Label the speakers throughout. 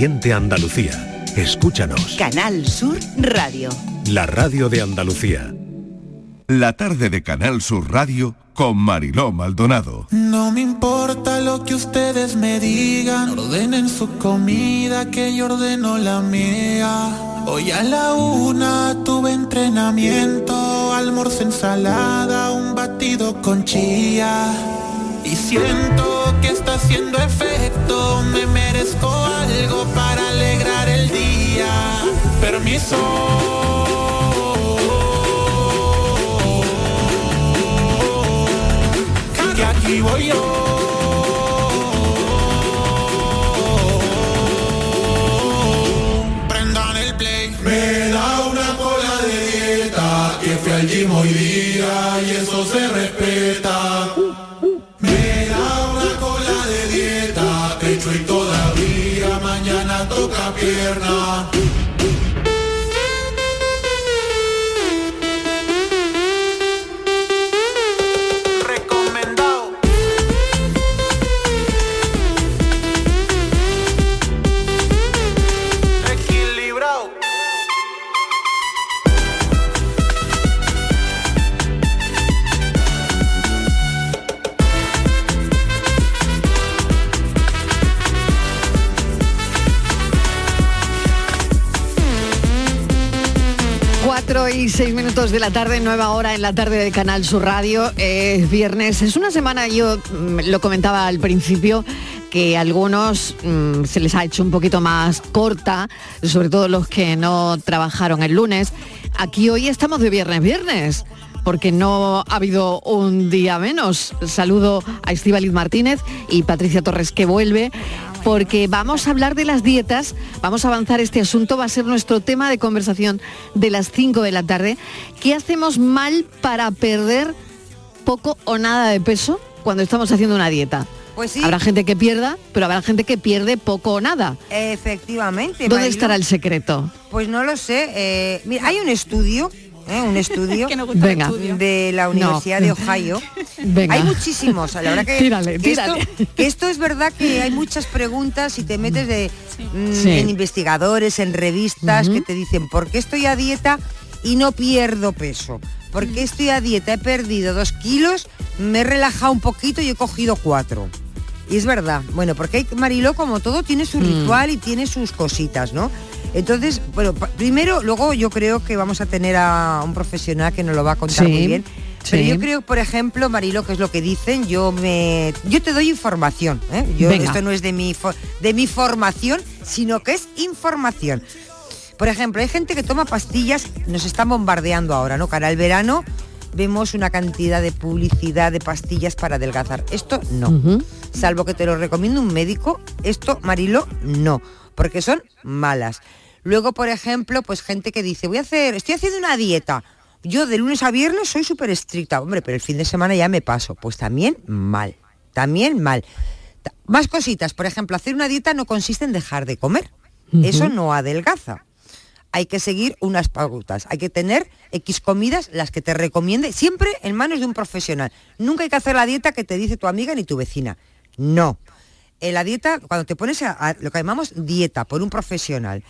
Speaker 1: Siente Andalucía. Escúchanos.
Speaker 2: Canal Sur Radio.
Speaker 1: La radio de Andalucía.
Speaker 3: La tarde de Canal Sur Radio con Mariló Maldonado.
Speaker 4: No me importa lo que ustedes me digan, ordenen su comida que yo ordeno la mía. Hoy a la una tuve entrenamiento, almuerzo ensalada, un batido con chía. Y siento que está haciendo efecto, me merezco algo para alegrar el día. Permiso. Que aquí voy yo. Prendan el play. Me da una cola de dieta que fui al gym hoy día y eso se pierna.
Speaker 5: Minutos de la tarde, nueva hora en la tarde de Canal Sur Radio. Es viernes, es una semana, yo mm, lo comentaba al principio, que a algunos mm, se les ha hecho un poquito más corta, sobre todo los que no trabajaron el lunes. Aquí hoy estamos de viernes, viernes porque no ha habido un día menos. Saludo a Estíbaliz Martínez y Patricia Torres que vuelve, porque vamos a hablar de las dietas, vamos a avanzar este asunto, va a ser nuestro tema de conversación de las 5 de la tarde. ¿Qué hacemos mal para perder poco o nada de peso cuando estamos haciendo una dieta?
Speaker 6: Pues sí.
Speaker 5: Habrá gente que pierda, pero habrá gente que pierde poco o nada.
Speaker 6: Efectivamente.
Speaker 5: ¿Dónde estará el secreto?
Speaker 6: Pues no lo sé. eh, mira, hay un estudio, ¿eh? un estudio
Speaker 5: Que Venga. estudio.
Speaker 6: de la
Speaker 5: No.
Speaker 6: Universidad de Ohio.
Speaker 5: Venga.
Speaker 6: Hay muchísimos. La verdad que,
Speaker 5: Tírale,
Speaker 6: que
Speaker 5: tírale.
Speaker 6: Esto, que esto es verdad que hay muchas preguntas y te metes de, mm,
Speaker 5: Sí.
Speaker 6: en investigadores, en revistas que te dicen ¿por qué estoy a dieta y no pierdo peso? ¿Por qué estoy a dieta? He perdido dos kilos, me he relajado un poquito y he cogido cuatro. Y es verdad, bueno, porque Mariló, como todo, tiene su
Speaker 5: Mm.
Speaker 6: ritual y tiene sus cositas, ¿no? Entonces, bueno, primero, luego yo creo que vamos a tener a un profesional que nos lo va a contar
Speaker 5: Sí,
Speaker 6: muy bien. Pero
Speaker 5: sí.
Speaker 6: yo creo, por ejemplo, Marilo, que es lo que dicen, yo me yo te doy información. ¿eh? Yo,
Speaker 5: Venga.
Speaker 6: esto no es de mi, de mi formación, sino que es información. Por ejemplo, hay gente que toma pastillas, nos están bombardeando ahora, ¿no? Cara al verano vemos una cantidad de publicidad de pastillas para adelgazar. Esto no. Salvo que te lo recomiende un médico, esto, Marilo, no, porque son malas. Luego, por ejemplo, pues gente que dice, voy a hacer, estoy haciendo una dieta. Yo de lunes a viernes soy súper estricta, hombre, pero el fin de semana ya me paso. Pues también mal, también mal. Más cositas, por ejemplo, hacer una dieta no consiste en dejar de comer. Eso no adelgaza. Hay que seguir unas pautas, hay que tener X comidas, las que te recomiende, siempre en manos de un profesional. Nunca hay que hacer la dieta que te dice tu amiga ni tu vecina. No. En la dieta, cuando te pones a, a lo que llamamos dieta por un profesional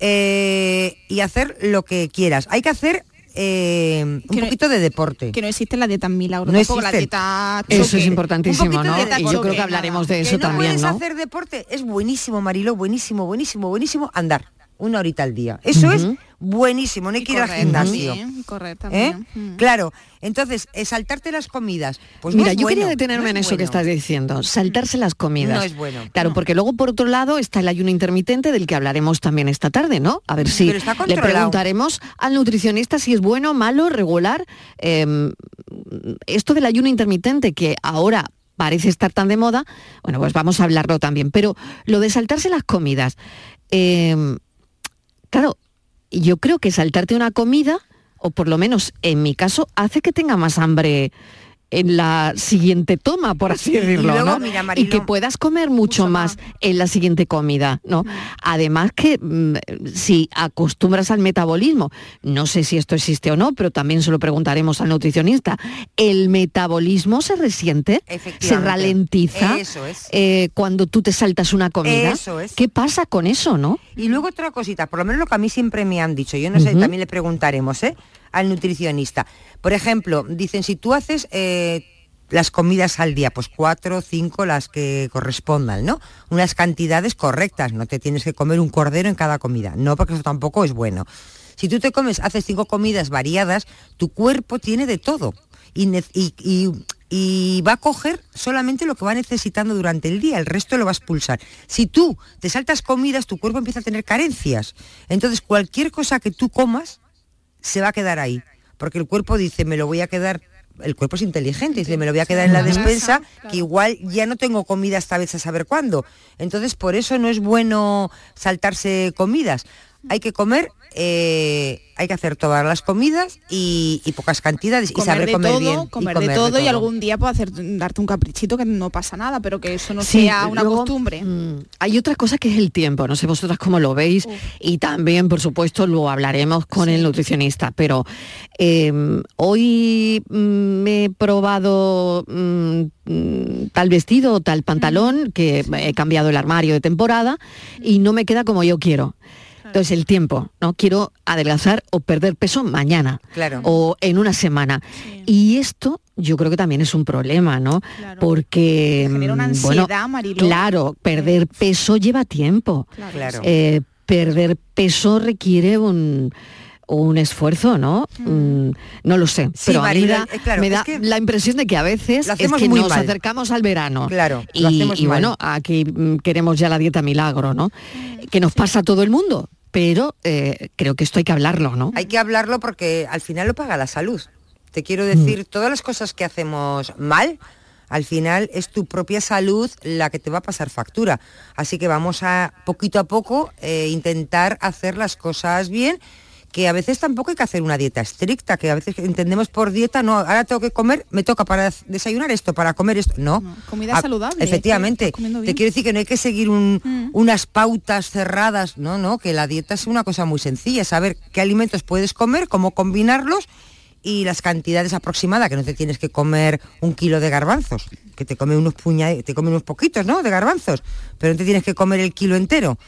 Speaker 6: eh, y hacer lo que quieras, hay que hacer eh, un
Speaker 7: Que no-
Speaker 6: poquito de deporte.
Speaker 7: Que no existen las dietas milagros,
Speaker 6: No
Speaker 7: tampoco la dieta
Speaker 5: Eso es importantísimo, ¿no? Y yo creo que hablaremos de
Speaker 6: Que
Speaker 5: eso
Speaker 6: no
Speaker 5: también,
Speaker 6: puedes
Speaker 5: ¿no?
Speaker 6: hacer deporte, es buenísimo, Marilo, buenísimo, buenísimo, buenísimo andar una horita al día. Eso es buenísimo, no hay
Speaker 7: Y
Speaker 6: que ir al gimnasio.
Speaker 7: también, correr
Speaker 6: ¿Eh?
Speaker 7: Mm.
Speaker 6: Claro, entonces, eh, saltarte las comidas, pues no
Speaker 5: Mira,
Speaker 6: es
Speaker 5: yo quería detenerme
Speaker 6: no
Speaker 5: en
Speaker 6: es
Speaker 5: eso que estás diciendo, saltarse las comidas.
Speaker 6: No es bueno.
Speaker 5: Claro, porque luego por otro lado está el ayuno intermitente del que hablaremos también esta tarde, ¿no? A ver si
Speaker 6: Pero está
Speaker 5: le preguntaremos al nutricionista si es bueno, malo, regular. eh, esto del ayuno intermitente que ahora parece estar tan de moda, bueno, pues vamos a hablarlo también. Pero lo de saltarse las comidas, eh, claro, yo creo que saltarte una comida, o por lo menos en mi caso, hace que tenga más hambre en la siguiente toma, por así decirlo,
Speaker 6: luego,
Speaker 5: ¿no?
Speaker 6: mira,
Speaker 5: y que puedas comer mucho,
Speaker 7: Mucho
Speaker 5: más,
Speaker 7: más.
Speaker 5: en la siguiente comida, ¿no? Además que mm, si acostumbras al metabolismo, no sé si esto existe o no, pero también se lo preguntaremos al nutricionista, ¿el metabolismo se resiente? ¿Se ralentiza?
Speaker 6: Eso es.
Speaker 5: eh, cuando tú te saltas una comida?
Speaker 6: Eso es.
Speaker 5: ¿Qué pasa con eso, no?
Speaker 6: Y luego otra cosita, por lo menos lo que a mí siempre me han dicho, yo no sé, también le preguntaremos ¿eh? Al nutricionista. Por ejemplo, dicen, si tú haces eh, las comidas al día, pues cuatro cinco las que correspondan, ¿no? Unas cantidades correctas, no te tienes que comer un cordero en cada comida, no, porque eso tampoco es bueno. Si tú te comes, haces cinco comidas variadas, tu cuerpo tiene de todo y va a coger solamente lo que va necesitando durante el día, el resto lo va a expulsar. Si tú te saltas comidas, tu cuerpo empieza a tener carencias. Entonces, cualquier cosa que tú comas se va a quedar ahí, porque el cuerpo dice, me lo voy a quedar el cuerpo es inteligente, dice, me lo voy a quedar en la despensa, que igual ya no tengo comida esta vez a saber cuándo. Entonces, por eso no es bueno saltarse comidas. Hay que comer, eh, hay que hacer todas las comidas y, y pocas cantidades y
Speaker 7: comer
Speaker 6: saber
Speaker 7: de
Speaker 6: comer
Speaker 7: todo,
Speaker 6: bien. y
Speaker 7: comer, de todo y algún día puedo hacer darte un caprichito que no pasa nada, pero que eso no
Speaker 5: Sí,
Speaker 7: sea una
Speaker 5: luego,
Speaker 7: costumbre.
Speaker 5: mm, hay otra cosa que es el tiempo, no sé vosotras cómo lo veis
Speaker 7: Uf.
Speaker 5: y también, por supuesto, lo hablaremos con el nutricionista, pero eh, hoy mm, me he probado mm, mm, tal vestido o tal pantalón, que he cambiado el armario de temporada y no me queda como yo quiero. Entonces el tiempo, ¿no? Quiero adelgazar o perder peso mañana
Speaker 6: Claro.
Speaker 5: o en una semana. Y esto yo creo que también es un problema, ¿no?
Speaker 7: Claro.
Speaker 5: Porque
Speaker 7: Genera una
Speaker 5: mm, bueno,
Speaker 7: ansiedad, Mariló.
Speaker 5: Claro, perder peso lleva tiempo.
Speaker 7: Claro.
Speaker 5: Eh, perder peso requiere un, un esfuerzo, ¿no? Mm, no lo sé,
Speaker 6: Sí,
Speaker 5: pero a mí me da,
Speaker 6: claro,
Speaker 5: me
Speaker 6: es
Speaker 5: da
Speaker 6: que
Speaker 5: la impresión de que a veces es que nos
Speaker 6: mal.
Speaker 5: acercamos al verano.
Speaker 6: Claro,
Speaker 5: y,
Speaker 6: lo
Speaker 5: bueno, aquí mm, queremos ya la dieta milagro, ¿no? Que nos pasa a todo el mundo, pero eh, creo que esto hay que hablarlo, ¿no?
Speaker 6: Hay que hablarlo porque al final lo paga la salud. Te quiero
Speaker 5: Mm.
Speaker 6: decir, todas las cosas que hacemos mal, al final es tu propia salud la que te va a pasar factura. Así que vamos a, poquito a poco, eh, intentar hacer las cosas bien que a veces tampoco hay que hacer una dieta estricta, que a veces entendemos por dieta, no, ahora tengo que comer, me toca para desayunar esto, para comer esto, no.
Speaker 7: No, comida
Speaker 6: Ah,
Speaker 7: saludable,
Speaker 6: Efectivamente, te quiero decir que no hay que seguir un-
Speaker 7: Mm.
Speaker 6: unas pautas cerradas, no, no, que la dieta es una cosa muy sencilla, saber qué alimentos puedes comer, cómo combinarlos y las cantidades aproximadas, que no te tienes que comer un kilo de garbanzos, que te come unos puña, te come unos poquitos, ¿no? De garbanzos, pero no te tienes que comer el kilo entero.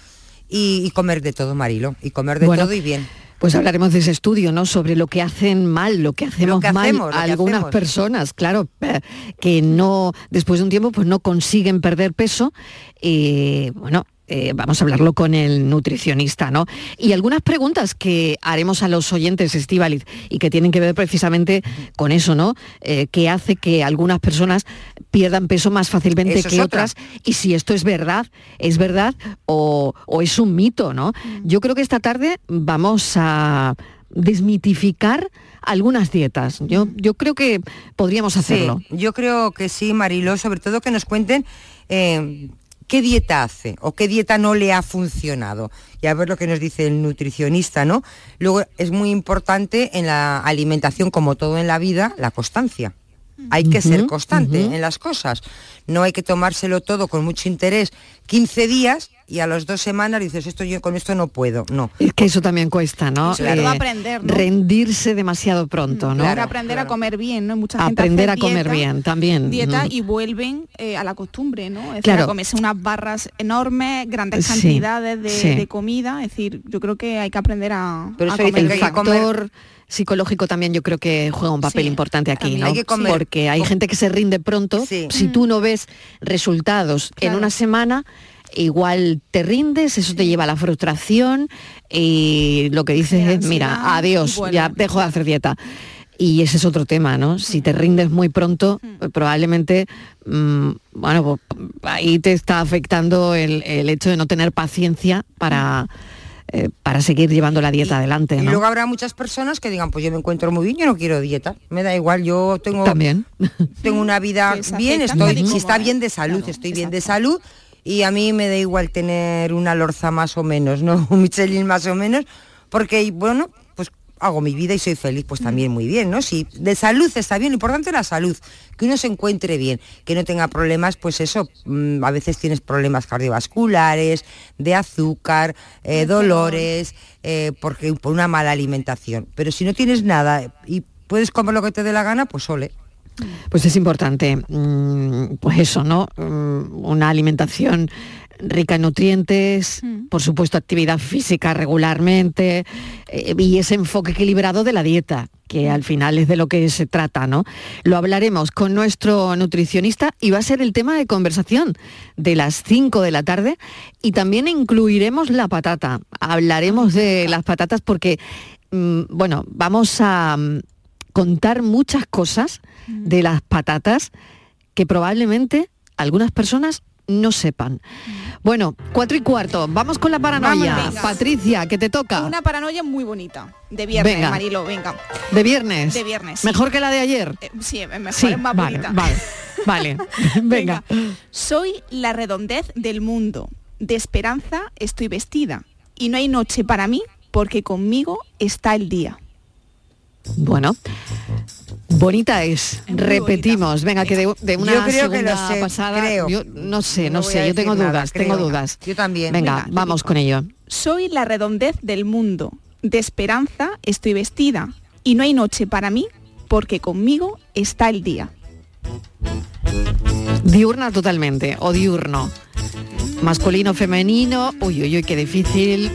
Speaker 6: Y, y comer de todo, Marilo, y comer de
Speaker 5: Bueno,
Speaker 6: todo y bien.
Speaker 5: Pues hablaremos de ese estudio, ¿no? Sobre lo que hacen mal, lo que hacemos
Speaker 6: que
Speaker 5: mal
Speaker 6: hacemos, que
Speaker 5: algunas
Speaker 6: hacemos.
Speaker 5: personas, claro, eh, que no, después de un tiempo, pues no consiguen perder peso. Y bueno, eh, vamos a hablarlo con el nutricionista, ¿no? Y algunas preguntas que haremos a los oyentes, Estivaliz, y que tienen que ver precisamente con eso, ¿no? Eh, que hace que algunas personas pierdan peso más fácilmente
Speaker 6: Eso
Speaker 5: que
Speaker 6: otra.
Speaker 5: otras y si esto es verdad, es verdad o, o es un mito, ¿no? Yo creo que esta tarde vamos a desmitificar algunas dietas. Yo, yo creo que podríamos hacerlo.
Speaker 6: Sí, yo creo que sí, Mariló, sobre todo que nos cuenten eh, qué dieta hace o qué dieta no le ha funcionado. Y a ver lo que nos dice el nutricionista, ¿no? Luego es muy importante en la alimentación, como todo en la vida, la constancia. Hay que ser constante en las cosas. No hay que tomárselo todo con mucho interés 15 días y a las dos semanas dices, esto yo con esto no puedo. No.
Speaker 5: Es que eso también cuesta, ¿no?
Speaker 7: Sobre todo aprender, ¿no?
Speaker 5: Rendirse demasiado pronto, ¿no?
Speaker 7: Hay que aprender
Speaker 6: claro.
Speaker 7: a comer bien, ¿no? Mucha gente
Speaker 5: Aprender a comer
Speaker 7: dieta-
Speaker 5: bien también.
Speaker 7: Dieta
Speaker 5: Ujú.
Speaker 7: y vuelven eh, a la costumbre, ¿no? Es decir,
Speaker 5: Claro.
Speaker 7: a comerse unas barras enormes, grandes
Speaker 5: Sí,
Speaker 7: cantidades de,
Speaker 5: sí.
Speaker 7: de comida. Es decir, yo creo que hay que aprender a,
Speaker 6: Pero
Speaker 7: a
Speaker 6: eso
Speaker 7: comer
Speaker 5: el factor psicológico también yo creo que juega un papel
Speaker 7: Sí,
Speaker 5: importante aquí. ¿no?
Speaker 6: Hay que comer-
Speaker 5: Porque hay gente que se rinde pronto.
Speaker 6: Sí.
Speaker 5: Si tú no ves resultados en
Speaker 7: Claro.
Speaker 5: una semana, igual te rindes, eso te lleva a la frustración y lo que dices es, mira, adiós, ya dejo de hacer dieta. Y ese es otro tema, ¿no? Si te rindes muy pronto, pues probablemente, mm, bueno, pues ahí te está afectando el, el hecho de no tener paciencia para, eh, para seguir llevando la dieta adelante,
Speaker 6: Y luego habrá muchas personas que digan, pues yo me encuentro muy bien, yo no quiero dieta. Me da igual, yo tengo
Speaker 5: También.
Speaker 6: tengo una vida bien, estoy, si está
Speaker 7: es.
Speaker 6: bien de salud,
Speaker 7: Claro,
Speaker 6: estoy bien de salud y a mí me da igual tener una lorza más o menos, ¿no? Un Michelin más o menos, porque bueno, pues hago mi vida y soy feliz, pues también muy bien, ¿no? Si de salud está bien, lo importante es la salud, que uno se encuentre bien, que no tenga problemas, pues eso, mm, a veces tienes problemas cardiovasculares, de azúcar, eh, dolores, eh, porque por una mala alimentación. Pero si no tienes nada y puedes comer lo que te dé la gana, pues ole.
Speaker 5: Pues es importante, mm, pues eso, ¿no? Mm, Una alimentación rica en nutrientes, por supuesto actividad física regularmente eh, y ese enfoque equilibrado de la dieta, que al final es de lo que se trata, ¿no? Lo hablaremos con nuestro nutricionista y va a ser el tema de conversación de las 5 de la tarde y también incluiremos la patata. Hablaremos de las patatas porque, mm, bueno, vamos a mm, contar muchas cosas de las patatas que probablemente algunas personas no sepan. Bueno, cuatro y cuarto, vamos con la paranoia.
Speaker 7: Vamos.
Speaker 5: Patricia, que te toca.
Speaker 7: Una paranoia muy bonita. De viernes,
Speaker 5: Venga.
Speaker 7: Marilo, venga.
Speaker 5: De viernes.
Speaker 7: De viernes, sí.
Speaker 5: Mejor que la de ayer.
Speaker 7: Eh, sí, es mejor,
Speaker 5: Sí,
Speaker 7: es más
Speaker 5: vale,
Speaker 7: bonita.
Speaker 5: vale, vale. Venga.
Speaker 7: Soy la redondez del mundo. De esperanza estoy vestida. Y no hay noche para mí porque conmigo está el día.
Speaker 5: Bueno, bonita es.
Speaker 7: muy
Speaker 5: Repetimos. Venga, que de, de una
Speaker 6: Yo creo que
Speaker 5: segunda
Speaker 6: lo sé,
Speaker 5: pasada.
Speaker 6: creo.
Speaker 5: Yo no sé, no, sé. Yo tengo
Speaker 6: nada,
Speaker 5: dudas, tengo dudas.
Speaker 6: Yo también.
Speaker 5: Venga, vamos con ello.
Speaker 7: Soy la redondez del mundo. De esperanza estoy vestida. Y no hay noche para mí porque conmigo está el día.
Speaker 5: Diurna totalmente, o diurno. Masculino, femenino. Uy, uy, uy, qué difícil.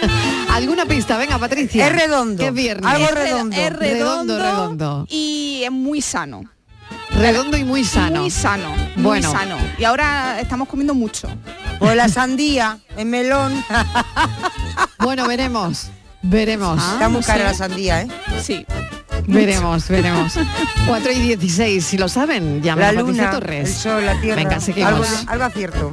Speaker 5: ¿Alguna pista? Venga, Patricia.
Speaker 6: Es redondo.
Speaker 5: Es viernes.
Speaker 6: Algo redondo.
Speaker 7: Es redondo,
Speaker 5: Redondo, redondo.
Speaker 7: y es muy sano.
Speaker 5: Redondo y muy sano.
Speaker 7: Muy sano. Muy
Speaker 5: Bueno.
Speaker 7: sano. Y ahora estamos comiendo mucho.
Speaker 6: O la sandía, el melón.
Speaker 5: Bueno, veremos. Veremos.
Speaker 7: Ah,
Speaker 6: Está muy cara la sandía, ¿eh?
Speaker 7: Sí.
Speaker 5: Veremos, veremos. 4 y 16, si lo saben, llamen
Speaker 6: La
Speaker 5: a Patricia
Speaker 6: luna,
Speaker 5: Torres.
Speaker 6: el sol, la tierra.
Speaker 5: Venga, seguimos.
Speaker 6: Algo, algo acierto.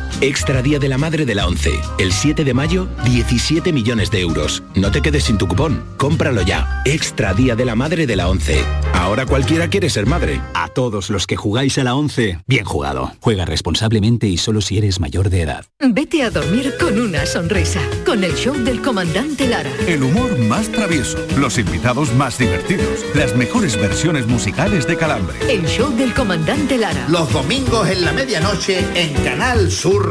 Speaker 8: Extra Día de la Madre de la ONCE. El 7 de mayo, 17 millones de euros. No te quedes sin tu cupón. Cómpralo ya. Extra Día de la Madre de la ONCE. Ahora cualquiera quiere ser madre.
Speaker 9: A todos los que jugáis a la 11, bien jugado. Juega responsablemente y solo si eres mayor de edad.
Speaker 10: Vete a dormir con una sonrisa, con el show del comandante Lara.
Speaker 3: El humor más travieso, los invitados más divertidos, las mejores versiones musicales de Calambre.
Speaker 10: El show del comandante Lara.
Speaker 11: Los domingos en la medianoche en Canal Sur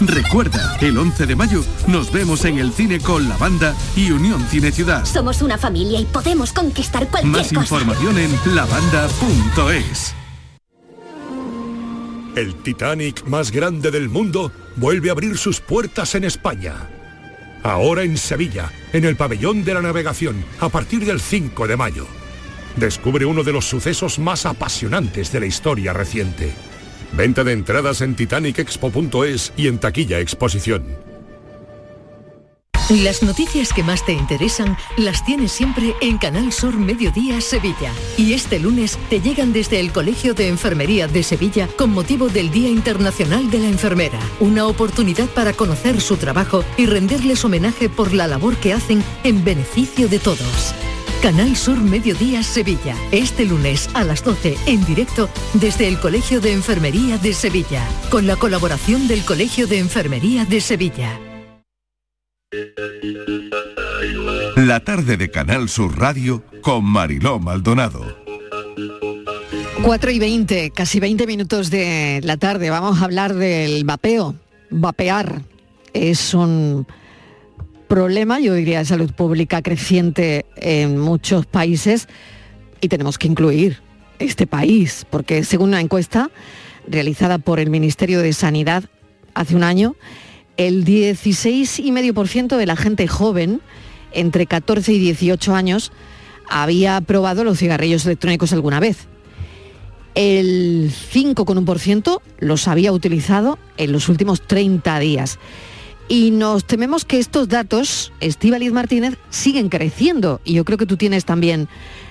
Speaker 3: Recuerda, el 11 de mayo nos vemos en el cine con la banda y Unión Cine Ciudad.
Speaker 12: Somos una familia y podemos conquistar cualquier
Speaker 3: Más
Speaker 12: cosa.
Speaker 3: información en lavanda.es.
Speaker 13: El Titanic más grande del mundo vuelve a abrir sus puertas en España. Ahora en Sevilla, en el pabellón de la navegación, a partir del 5 de mayo. Descubre uno de los sucesos más apasionantes de la historia reciente. Venta de entradas en titanicexpo.es y en taquilla exposición.
Speaker 10: Las noticias que más te interesan las tienes siempre en Canal Sur Mediodía Sevilla. Y este lunes te llegan desde el Colegio de Enfermería de Sevilla con motivo del Día Internacional de la Enfermera. Una oportunidad para conocer su trabajo y rendirles homenaje por la labor que hacen en beneficio de todos. Canal Sur Mediodía Sevilla. Este lunes a las 12 en directo desde el Colegio de Enfermería de Sevilla. Con la colaboración del Colegio de Enfermería de Sevilla.
Speaker 14: La tarde de Canal Sur Radio con Mariló Maldonado.
Speaker 5: 4 y 20, casi 20 minutos de la tarde. Vamos a hablar del vapeo. Vapear es un problema, yo diría, de salud pública creciente en muchos países y tenemos que incluir este país, porque según una encuesta realizada por el Ministerio de Sanidad hace un año, el 16,5% de la gente joven entre 14 y 18 años había probado los cigarrillos electrónicos alguna vez. El 5,1% los había utilizado en los últimos 30 días. Y nos tememos que estos datos, Estíbaliz Martínez, siguen creciendo. Y yo creo que tú tienes también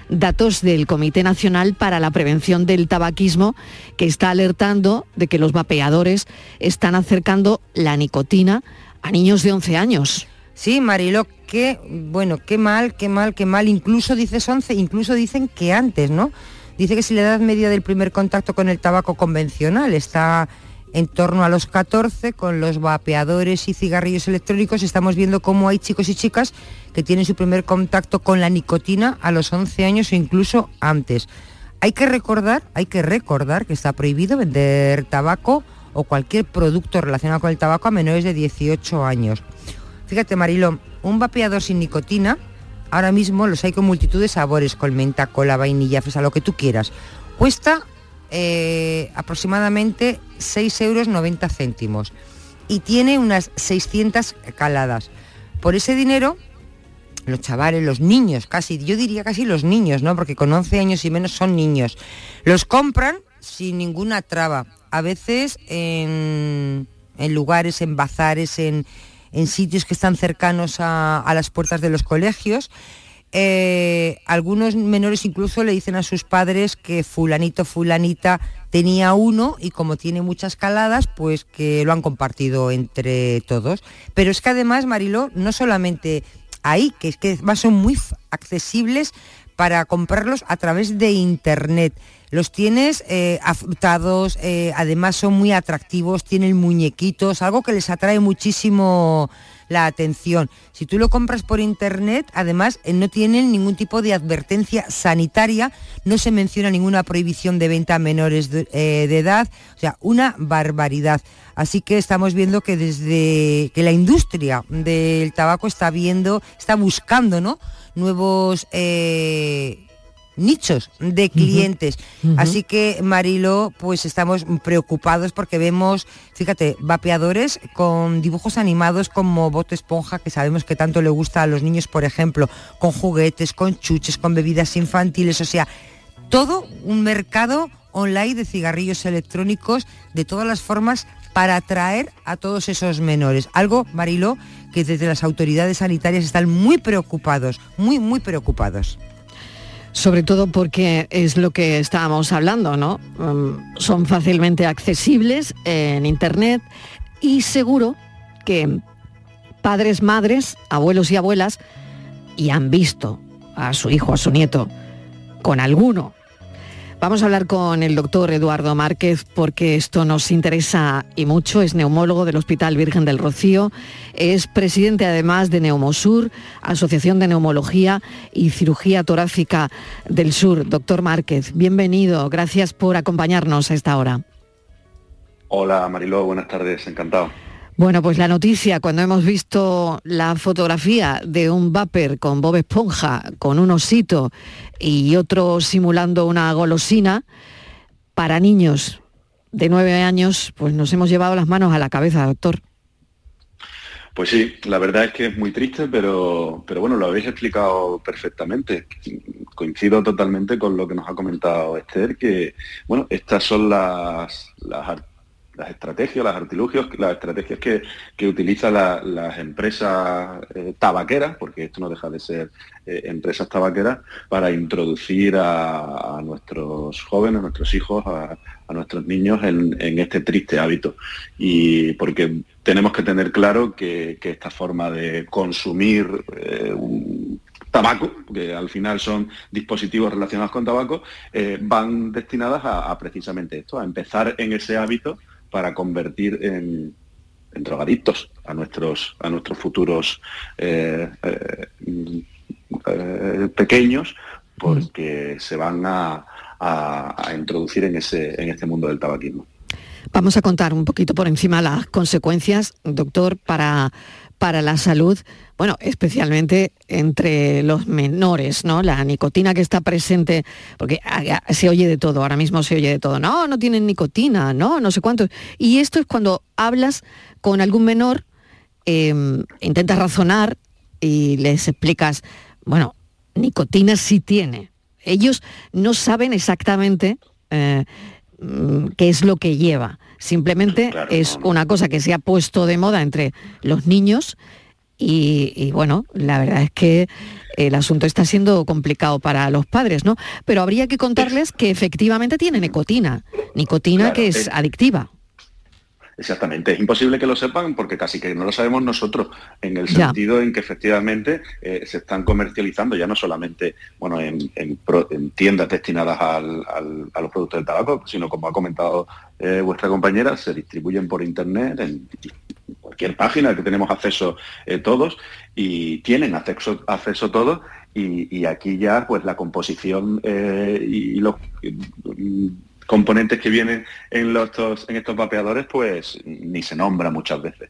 Speaker 5: datos del Comité Nacional para la Prevención del Tabaquismo, que está alertando de que los vapeadores están acercando la nicotina a niños de 11 años.
Speaker 6: Sí, Marilo, qué bueno, qué mal, qué mal, qué mal. Incluso dices 11, incluso dicen que antes, ¿no? Dice que si la edad media del primer contacto con el tabaco convencional está en torno a los 14 con los vapeadores y cigarrillos electrónicos estamos viendo cómo hay chicos y chicas que tienen su primer contacto con la nicotina a los 11 años o incluso antes. Hay que recordar, hay que recordar que está prohibido vender tabaco o cualquier producto relacionado con el tabaco a menores de 18 años. Fíjate, Marilo, un vapeador sin nicotina, ahora mismo los hay con multitud de sabores, con menta, cola, vainilla, fresa, lo que tú quieras. Cuesta eh, aproximadamente 6 euros 90 céntimos y tiene unas 600 caladas. Por ese dinero, los chavales, los niños, casi, yo diría casi los niños, ¿no? Porque con 11 años y menos son niños. Los compran sin ninguna traba. A veces en, lugares, en bazares, en, sitios que están cercanos a las puertas de los colegios eh, algunos menores incluso le dicen a sus padres que fulanito, fulanita tenía uno y como tiene muchas caladas, pues que lo han compartido entre todos. Pero es que además, Mariló, no solamente ahí, que es que son muy accesibles para comprarlos a través de internet. Los tienes eh, afrutados, eh, además son muy atractivos, tienen muñequitos, algo que les atrae muchísimo la atención. Si tú lo compras por internet, además eh, no tienen ningún tipo de advertencia sanitaria, no se menciona ninguna prohibición de venta a menores de, eh, edad, o sea, una barbaridad. Así que estamos viendo que desde que la industria del tabaco está viendo, está buscando ¿no? nuevos eh, nichos de clientes. Así que, Marilo, pues estamos preocupados porque vemos, fíjate, vapeadores con dibujos animados como Bote Esponja, que sabemos que tanto le gusta a los niños, por ejemplo, con juguetes, con chuches, con bebidas infantiles, o sea, todo un mercado online de cigarrillos electrónicos de todas las formas para atraer a todos esos menores. Algo, Marilo, que desde las autoridades sanitarias están muy preocupados, muy, muy preocupados.
Speaker 5: Sobre todo porque es lo que estábamos hablando, ¿no? Mm, son fácilmente accesibles en Internet y seguro que padres, madres, abuelos y abuelas y han visto a su hijo, a su nieto, con alguno Vamos a hablar con el doctor Eduardo Márquez porque esto nos interesa y mucho. Es neumólogo del Hospital Virgen del Rocío. Es presidente además de Neumosur, Asociación de Neumología y Cirugía Torácica del Sur. Doctor Márquez, bienvenido. Gracias por acompañarnos a esta hora.
Speaker 15: Hola Mariló, buenas tardes, encantado.
Speaker 5: Bueno, pues la noticia, cuando hemos visto la fotografía de un vapor con Bob Esponja, con un osito y otro simulando una golosina, para niños de nueve años, pues nos hemos llevado las manos a la cabeza, doctor.
Speaker 15: Pues sí, la verdad es que es muy triste, pero, pero bueno, lo habéis explicado perfectamente. Coincido totalmente con lo que nos ha comentado Esther, que bueno, estas son las, las las estrategias, los artilugios, las estrategias que, que utilizan las empresas eh, tabaqueras, porque esto no deja de ser eh, empresas tabaqueras, para introducir a, nuestros jóvenes, a nuestros hijos, a, nuestros niños en, este triste hábito. Y porque tenemos que tener claro que, esta forma de consumir eh, tabaco, que al final son dispositivos relacionados con tabaco, van destinadas a, precisamente esto, a empezar en ese hábito para convertir en, drogadictos a nuestros, a nuestros futuros eh, eh, eh, pequeños porque se van a, introducir en, ese, en este mundo del tabaquismo.
Speaker 5: Vamos a contar un poquito por encima las consecuencias, doctor, para, para la salud bueno, especialmente entre los menores, ¿no? La nicotina que está presente, porque se oye de todo, ahora mismo se oye de todo, no, no tienen nicotina, no, no sé cuánto. Y esto es cuando hablas con algún menor, em, intentas razonar y les explicas, bueno, nicotina sí tiene. Ellos no saben exactamente eh, qué es lo que lleva. Simplemente es una cosa que se ha puesto de moda entre los niños y, bueno, la verdad es que el asunto está siendo complicado para los padres, ¿no? Pero habría que contarles que efectivamente tiene nicotina, nicotina que es adictiva.
Speaker 15: Exactamente, es imposible que lo sepan porque casi que no lo sabemos nosotros, en el sentido en que efectivamente eh, se están comercializando ya no solamente bueno, en, tiendas destinadas a los productos del tabaco, sino como ha comentado eh, vuestra compañera, se distribuyen por internet en cualquier página que tenemos acceso eh, todos y tienen acceso, acceso todos y, aquí ya pues la composición y los componentes que vienen en, los, en estos vapeadores, pues ni se nombra muchas veces.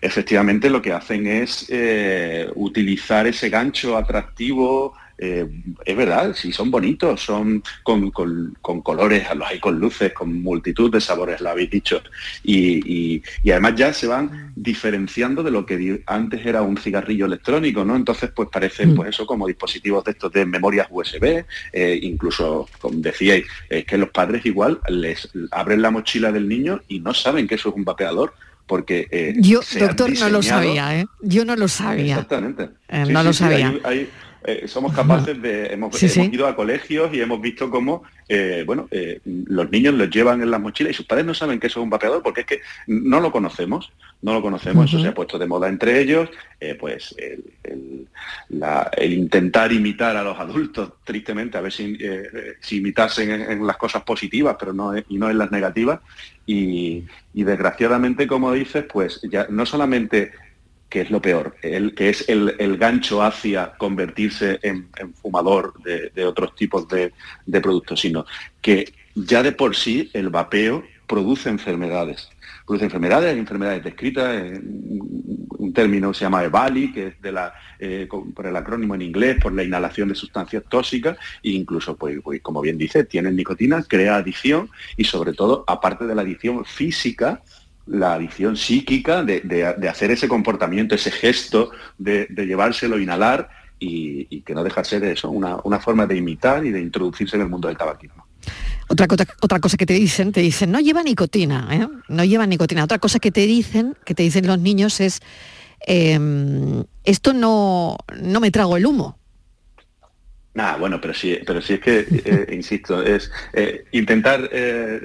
Speaker 15: Efectivamente, lo que hacen es eh, utilizar ese gancho atractivo. Eh, es verdad, sí, son bonitos, son con, colores, los hay con luces, con multitud de sabores, lo habéis dicho. Y, además ya se van diferenciando de lo que antes era un cigarrillo electrónico, ¿no? Entonces, pues parecen, mm. pues eso, como dispositivos de estos de memorias USB, eh, incluso, como decíais, es que los padres igual les abren la mochila del niño y no saben que eso es un vapeador porque
Speaker 5: eh, yo doctor no lo sabía ¿eh? yo no lo sabía
Speaker 15: exactamente
Speaker 5: eh, no lo sabía
Speaker 15: eh, somos capaces de hemos, ido a colegios y hemos visto cómo bueno los niños los llevan en las mochilas y sus padres no saben que eso es un vapeador porque es que no lo conocemos no lo conocemos eso se ha puesto de moda entre ellos pues el, intentar imitar a los adultos tristemente a ver si, si imitasen en, las cosas positivas pero no y no en las negativas y, desgraciadamente, como dices, pues ya no solamente que es lo peor, el, que es el, gancho hacia convertirse en, fumador de, otros tipos de, productos, sino que ya de por sí el vapeo produce enfermedades. Produce enfermedades, enfermedades descritas, un término se llama EVALI, que es de la, eh, por el acrónimo en inglés, por la inhalación de sustancias tóxicas, e incluso, pues, pues, como bien dice, tiene nicotina, crea adicción y sobre todo, aparte de la adicción física, la adicción psíquica de, hacer ese comportamiento, ese gesto de, llevárselo, inhalar y, que no deja de ser eso, una, una forma de imitar y de introducirse en el mundo del tabaquismo.
Speaker 5: Otra cosa, otra cosa que te dicen, te dicen, no lleva nicotina, ¿eh? no lleva nicotina. Otra cosa que te dicen, que te dicen los niños es, em, esto no, no me trago el humo.
Speaker 15: Nada, bueno, pero sí, pero sí es que, eh, insisto, es eh, intentar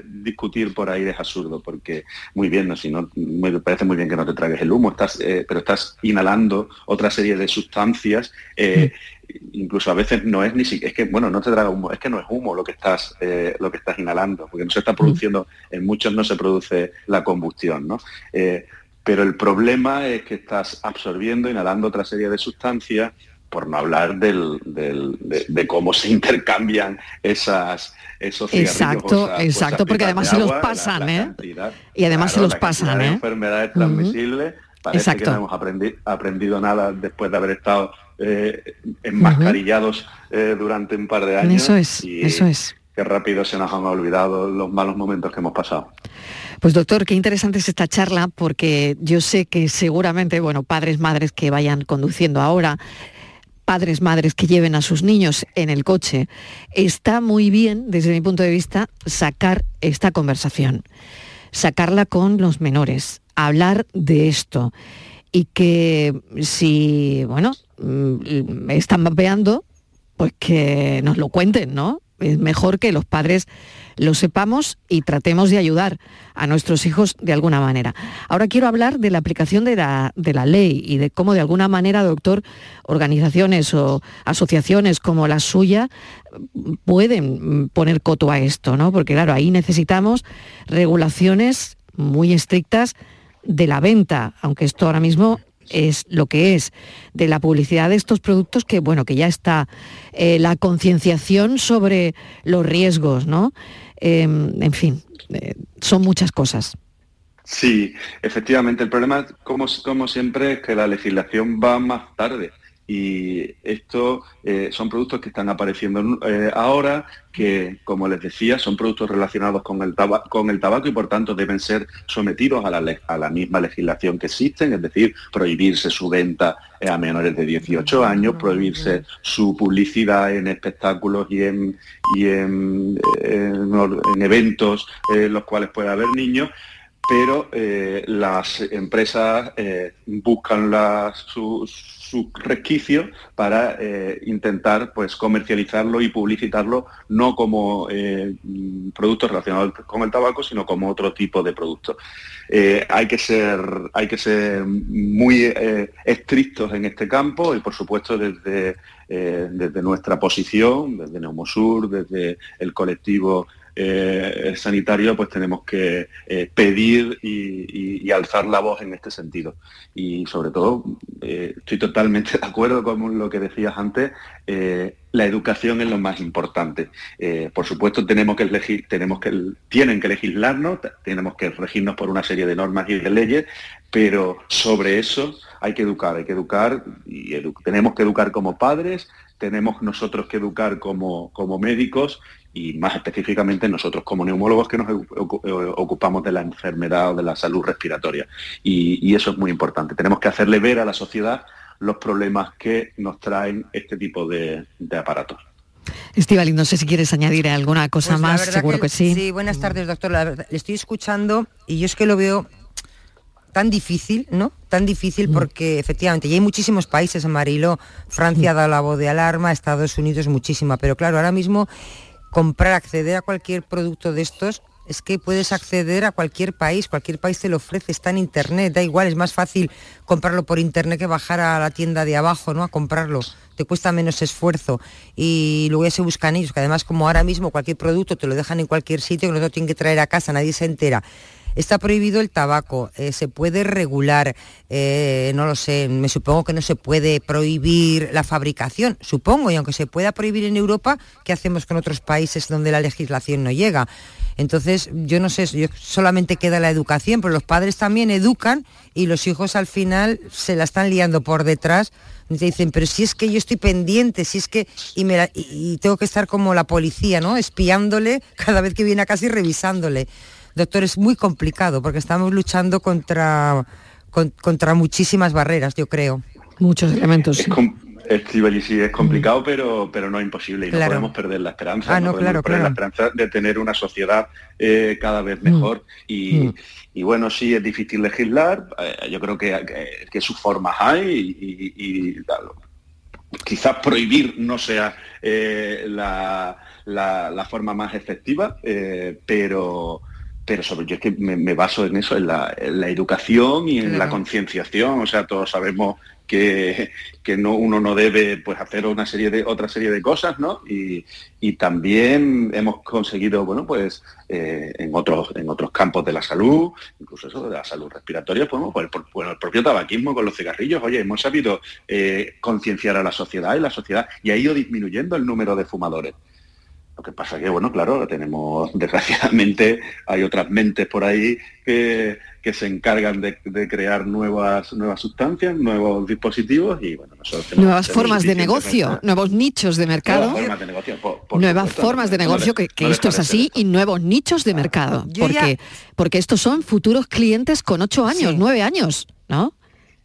Speaker 15: discutir por ahí es absurdo, porque muy bien, ¿no? Si no, me parece muy bien que no te tragues el humo, estás, pero estás inhalando otra serie de sustancias mm incluso a veces no es ni siquiera, es que, bueno, no te traga humo, es que no es humo lo que estás, eh, lo que estás inhalando, porque no se está produciendo, en muchos no se produce la combustión, ¿no? Eh, pero el problema es que estás absorbiendo, inhalando otra serie de sustancias, por no hablar del, de, cómo se intercambian esas, esos
Speaker 5: Exacto, exacto, porque además se los pasan, ¿eh? y además se los pasan, ¿eh?
Speaker 15: enfermedades transmisibles, parece que no hemos aprendido nada después de haber estado eh, enmascarillados eh, durante un par de años.
Speaker 5: Eso es, y eso es.
Speaker 15: Qué rápido se nos han olvidado los malos momentos que hemos pasado.
Speaker 5: Pues doctor, qué interesante es esta charla porque yo sé que seguramente, bueno, padres, madres que vayan conduciendo ahora, padres, madres que lleven a sus niños en el coche, está muy bien, desde mi punto de vista, sacar esta conversación sacarla con los menores, hablar de esto y que si, bueno, mm, están mapeando, pues que nos lo cuenten, ¿no? Es mejor que los padres lo sepamos y tratemos de ayudar a nuestros hijos de alguna manera. Ahora quiero hablar de la aplicación de la, de la ley y de cómo de alguna manera, doctor, organizaciones o asociaciones como la suya pueden poner coto a esto, ¿no? Porque claro, ahí necesitamos regulaciones muy estrictas de la venta, aunque esto ahora mismo es lo que es, de la publicidad de estos productos que, bueno, que ya está eh, la concienciación sobre los riesgos, ¿no? Em, en fin, eh, son muchas cosas.
Speaker 15: Sí, efectivamente. El problema, como, como siempre, es que la legislación va más tarde y estos eh, son productos que están apareciendo eh, ahora, que como les decía, son productos relacionados con el, con el tabaco y por tanto deben ser sometidos a la, a la, misma legislación que existen, es decir, prohibirse su venta eh, a menores de 18 años, prohibirse su publicidad en espectáculos y en, y en, en eventos en los cuales pueda haber niños pero las empresas buscan las, sus, su resquicio para eh, intentar pues comercializarlo y publicitarlo no como eh, producto relacionado con el tabaco, sino como otro tipo de producto. Eh, hay, que ser, hay que ser muy estrictos en este campo y por supuesto desde, desde nuestra posición, desde Neumosur, desde el colectivo eh, sanitario, pues tenemos que eh, pedir y, alzar la voz en este sentido. Y sobre todo, eh, estoy totalmente de acuerdo con lo que decías antes, la educación es lo más importante. por supuesto, tenemos que elegir, tenemos que, tienen que legislarnos, tenemos que regirnos por una serie de normas y de leyes, pero sobre eso hay que educar, hay que educar y tenemos que educar como padres, tenemos nosotros que educar como, como médicos y más específicamente nosotros como neumólogos que nos ocupamos de la enfermedad o de la salud respiratoria. Y, eso es muy importante. Tenemos que hacerle ver a la sociedad los problemas que nos traen este tipo de, aparatos.
Speaker 5: Estivali, no sé si quieres añadir alguna cosa
Speaker 6: pues
Speaker 5: más, seguro que, sí.
Speaker 6: Sí, buenas tardes, doctor. le estoy escuchando y yo es que lo veo tan difícil, ¿no? Tan difícil mm. porque efectivamente, y hay muchísimos países, Marilo, Francia mm. da la voz de alarma, Estados Unidos muchísima, pero claro, ahora mismo comprar, acceder a cualquier producto de estos, es que puedes acceder a cualquier país, cualquier país te lo ofrece, está en internet, da igual, es más fácil comprarlo por internet que bajar a la tienda de abajo, ¿no? A comprarlo, te cuesta menos esfuerzo y luego ya se buscan ellos, que además como ahora mismo cualquier producto te lo dejan en cualquier sitio, que no lo tienen que traer a casa, nadie se entera. Está prohibido el tabaco, eh, se puede regular, eh, no lo sé, me supongo que no se puede prohibir la fabricación, supongo, y aunque se pueda prohibir en Europa, ¿qué hacemos con otros países donde la legislación no llega? Entonces, yo no sé, solamente queda la educación, pero los padres también educan y los hijos al final se la están liando por detrás. Y te dicen, pero si es que yo estoy pendiente, si es que... Y, y tengo que estar como la policía, ¿no? Espiándole cada vez que viene a casa y revisándole. Doctor, es muy complicado porque estamos luchando contra, contra muchísimas barreras, yo creo.
Speaker 5: Muchos elementos.
Speaker 15: Es, sí, es complicado, pero, pero no imposible y no podemos perder la esperanza.
Speaker 6: Ah, no, claro,
Speaker 15: perder la esperanza de tener una sociedad eh, cada vez mejor. Mm. Y, mm. y, bueno, sí, es difícil legislar. Eh, yo creo que, que, sus formas hay y, quizás prohibir no sea eh, la, la, forma más efectiva, pero pero sobre yo es que me, baso en eso, en la, educación y en la concienciación. O sea, todos sabemos que, no, uno no debe pues, hacer una serie de, otra serie de cosas, ¿no? Y, también hemos conseguido, bueno, pues eh, en, otros, en otros campos de la salud, incluso eso de la salud respiratoria, pues, por, por, el propio tabaquismo con los cigarrillos, oye, hemos sabido eh, concienciar a la sociedad y la sociedad y ha ido disminuyendo el número de fumadores. Lo que pasa que, bueno, claro, tenemos, desgraciadamente, hay otras mentes por ahí que, se encargan de, crear nuevas, nuevas sustancias, nuevos dispositivos y, bueno, nosotros
Speaker 5: Nuevas formas de negocio, nuevos nichos de mercado. Nuevas formas de negocio, nuevas formas de negocio que, esto es así, y nuevos nichos de mercado. Porque, porque estos son futuros clientes con ocho años, nueve años, ¿no?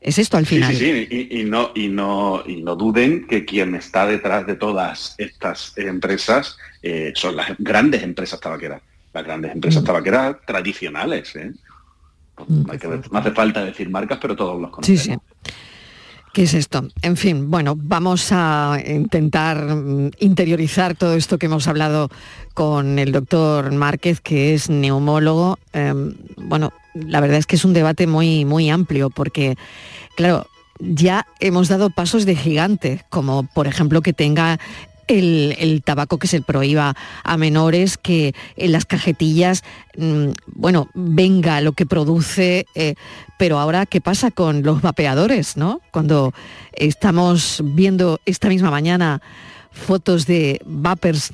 Speaker 5: Es esto al final.
Speaker 15: Sí, sí, Y, no, y, no, y no duden que quien está detrás de todas estas empresas eh, son las grandes empresas tabaqueras. las grandes empresas tabaqueras tradicionales. ¿eh?
Speaker 5: Mm.
Speaker 15: no hace falta decir marcas, pero todos los conocemos.
Speaker 5: Sí, sí. ¿Qué es esto? En fin, bueno, vamos a intentar mm, interiorizar todo esto que hemos hablado con el doctor Márquez, que es neumólogo. Em, bueno, la verdad es que es un debate muy, muy amplio, porque, claro, ya hemos dado pasos de gigante, como por ejemplo que tenga el, tabaco que se prohíba a menores, que en las cajetillas, mm, bueno, venga lo que produce, eh, pero ahora, ¿qué pasa con los vapeadores, no? Cuando estamos viendo esta misma mañana fotos de vapers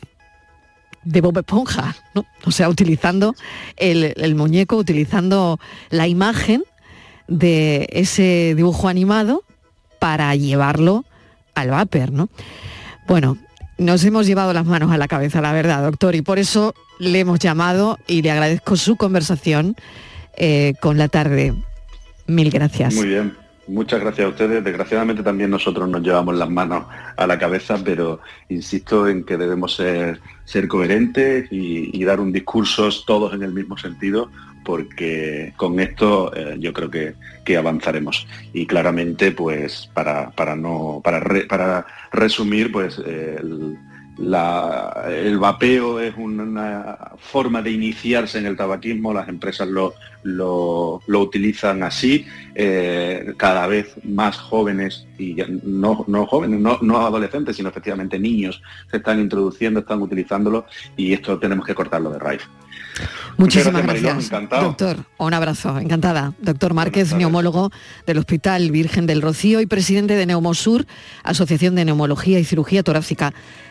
Speaker 5: de Bob Esponja, ¿no? O sea, utilizando el, el muñeco, utilizando la imagen de ese dibujo animado para llevarlo al vapor, ¿no? Bueno, nos hemos llevado las manos a la cabeza, la verdad, doctor, y por eso le hemos llamado y le agradezco su conversación eh, con la tarde. Mil gracias.
Speaker 15: Muy bien. Muchas gracias a ustedes. Desgraciadamente también nosotros nos llevamos las manos a la cabeza, pero insisto en que debemos ser, ser coherentes y, dar un discurso todos en el mismo sentido, porque con esto eh, yo creo que, avanzaremos. Y claramente, pues para, para no para, para resumir, pues el, el vapeo es una forma de iniciarse en el tabaquismo, las empresas lo, lo, utilizan así, eh, cada vez más jóvenes, y no, no jóvenes, no, adolescentes, sino efectivamente niños, se están introduciendo, están utilizándolo, y esto tenemos que cortarlo de raíz.
Speaker 5: Muchísimas gracias, doctor. Un abrazo, encantada. Doctor Márquez, neumólogo del Hospital Virgen del Rocío y presidente de Neumosur, Asociación de Neumología y Cirugía Torácica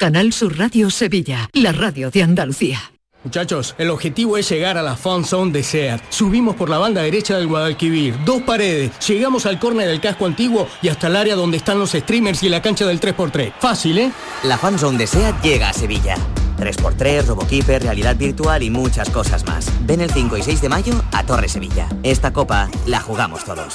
Speaker 10: Canal Sur Radio Sevilla, la radio de Andalucía.
Speaker 16: Muchachos, el objetivo es llegar a la Fan Zone de SEAT. Subimos por la banda derecha del Guadalquivir, dos paredes, llegamos al córner del casco antiguo y hasta el área donde están los streamers y la cancha del 3x3. Fácil, ¿eh?
Speaker 17: La Fan Zone de SEAT llega a Sevilla. 3x3, RoboKeeper, realidad virtual y muchas cosas más. Ven el 5 y 6 de mayo a Torre Sevilla. Esta copa la jugamos todos.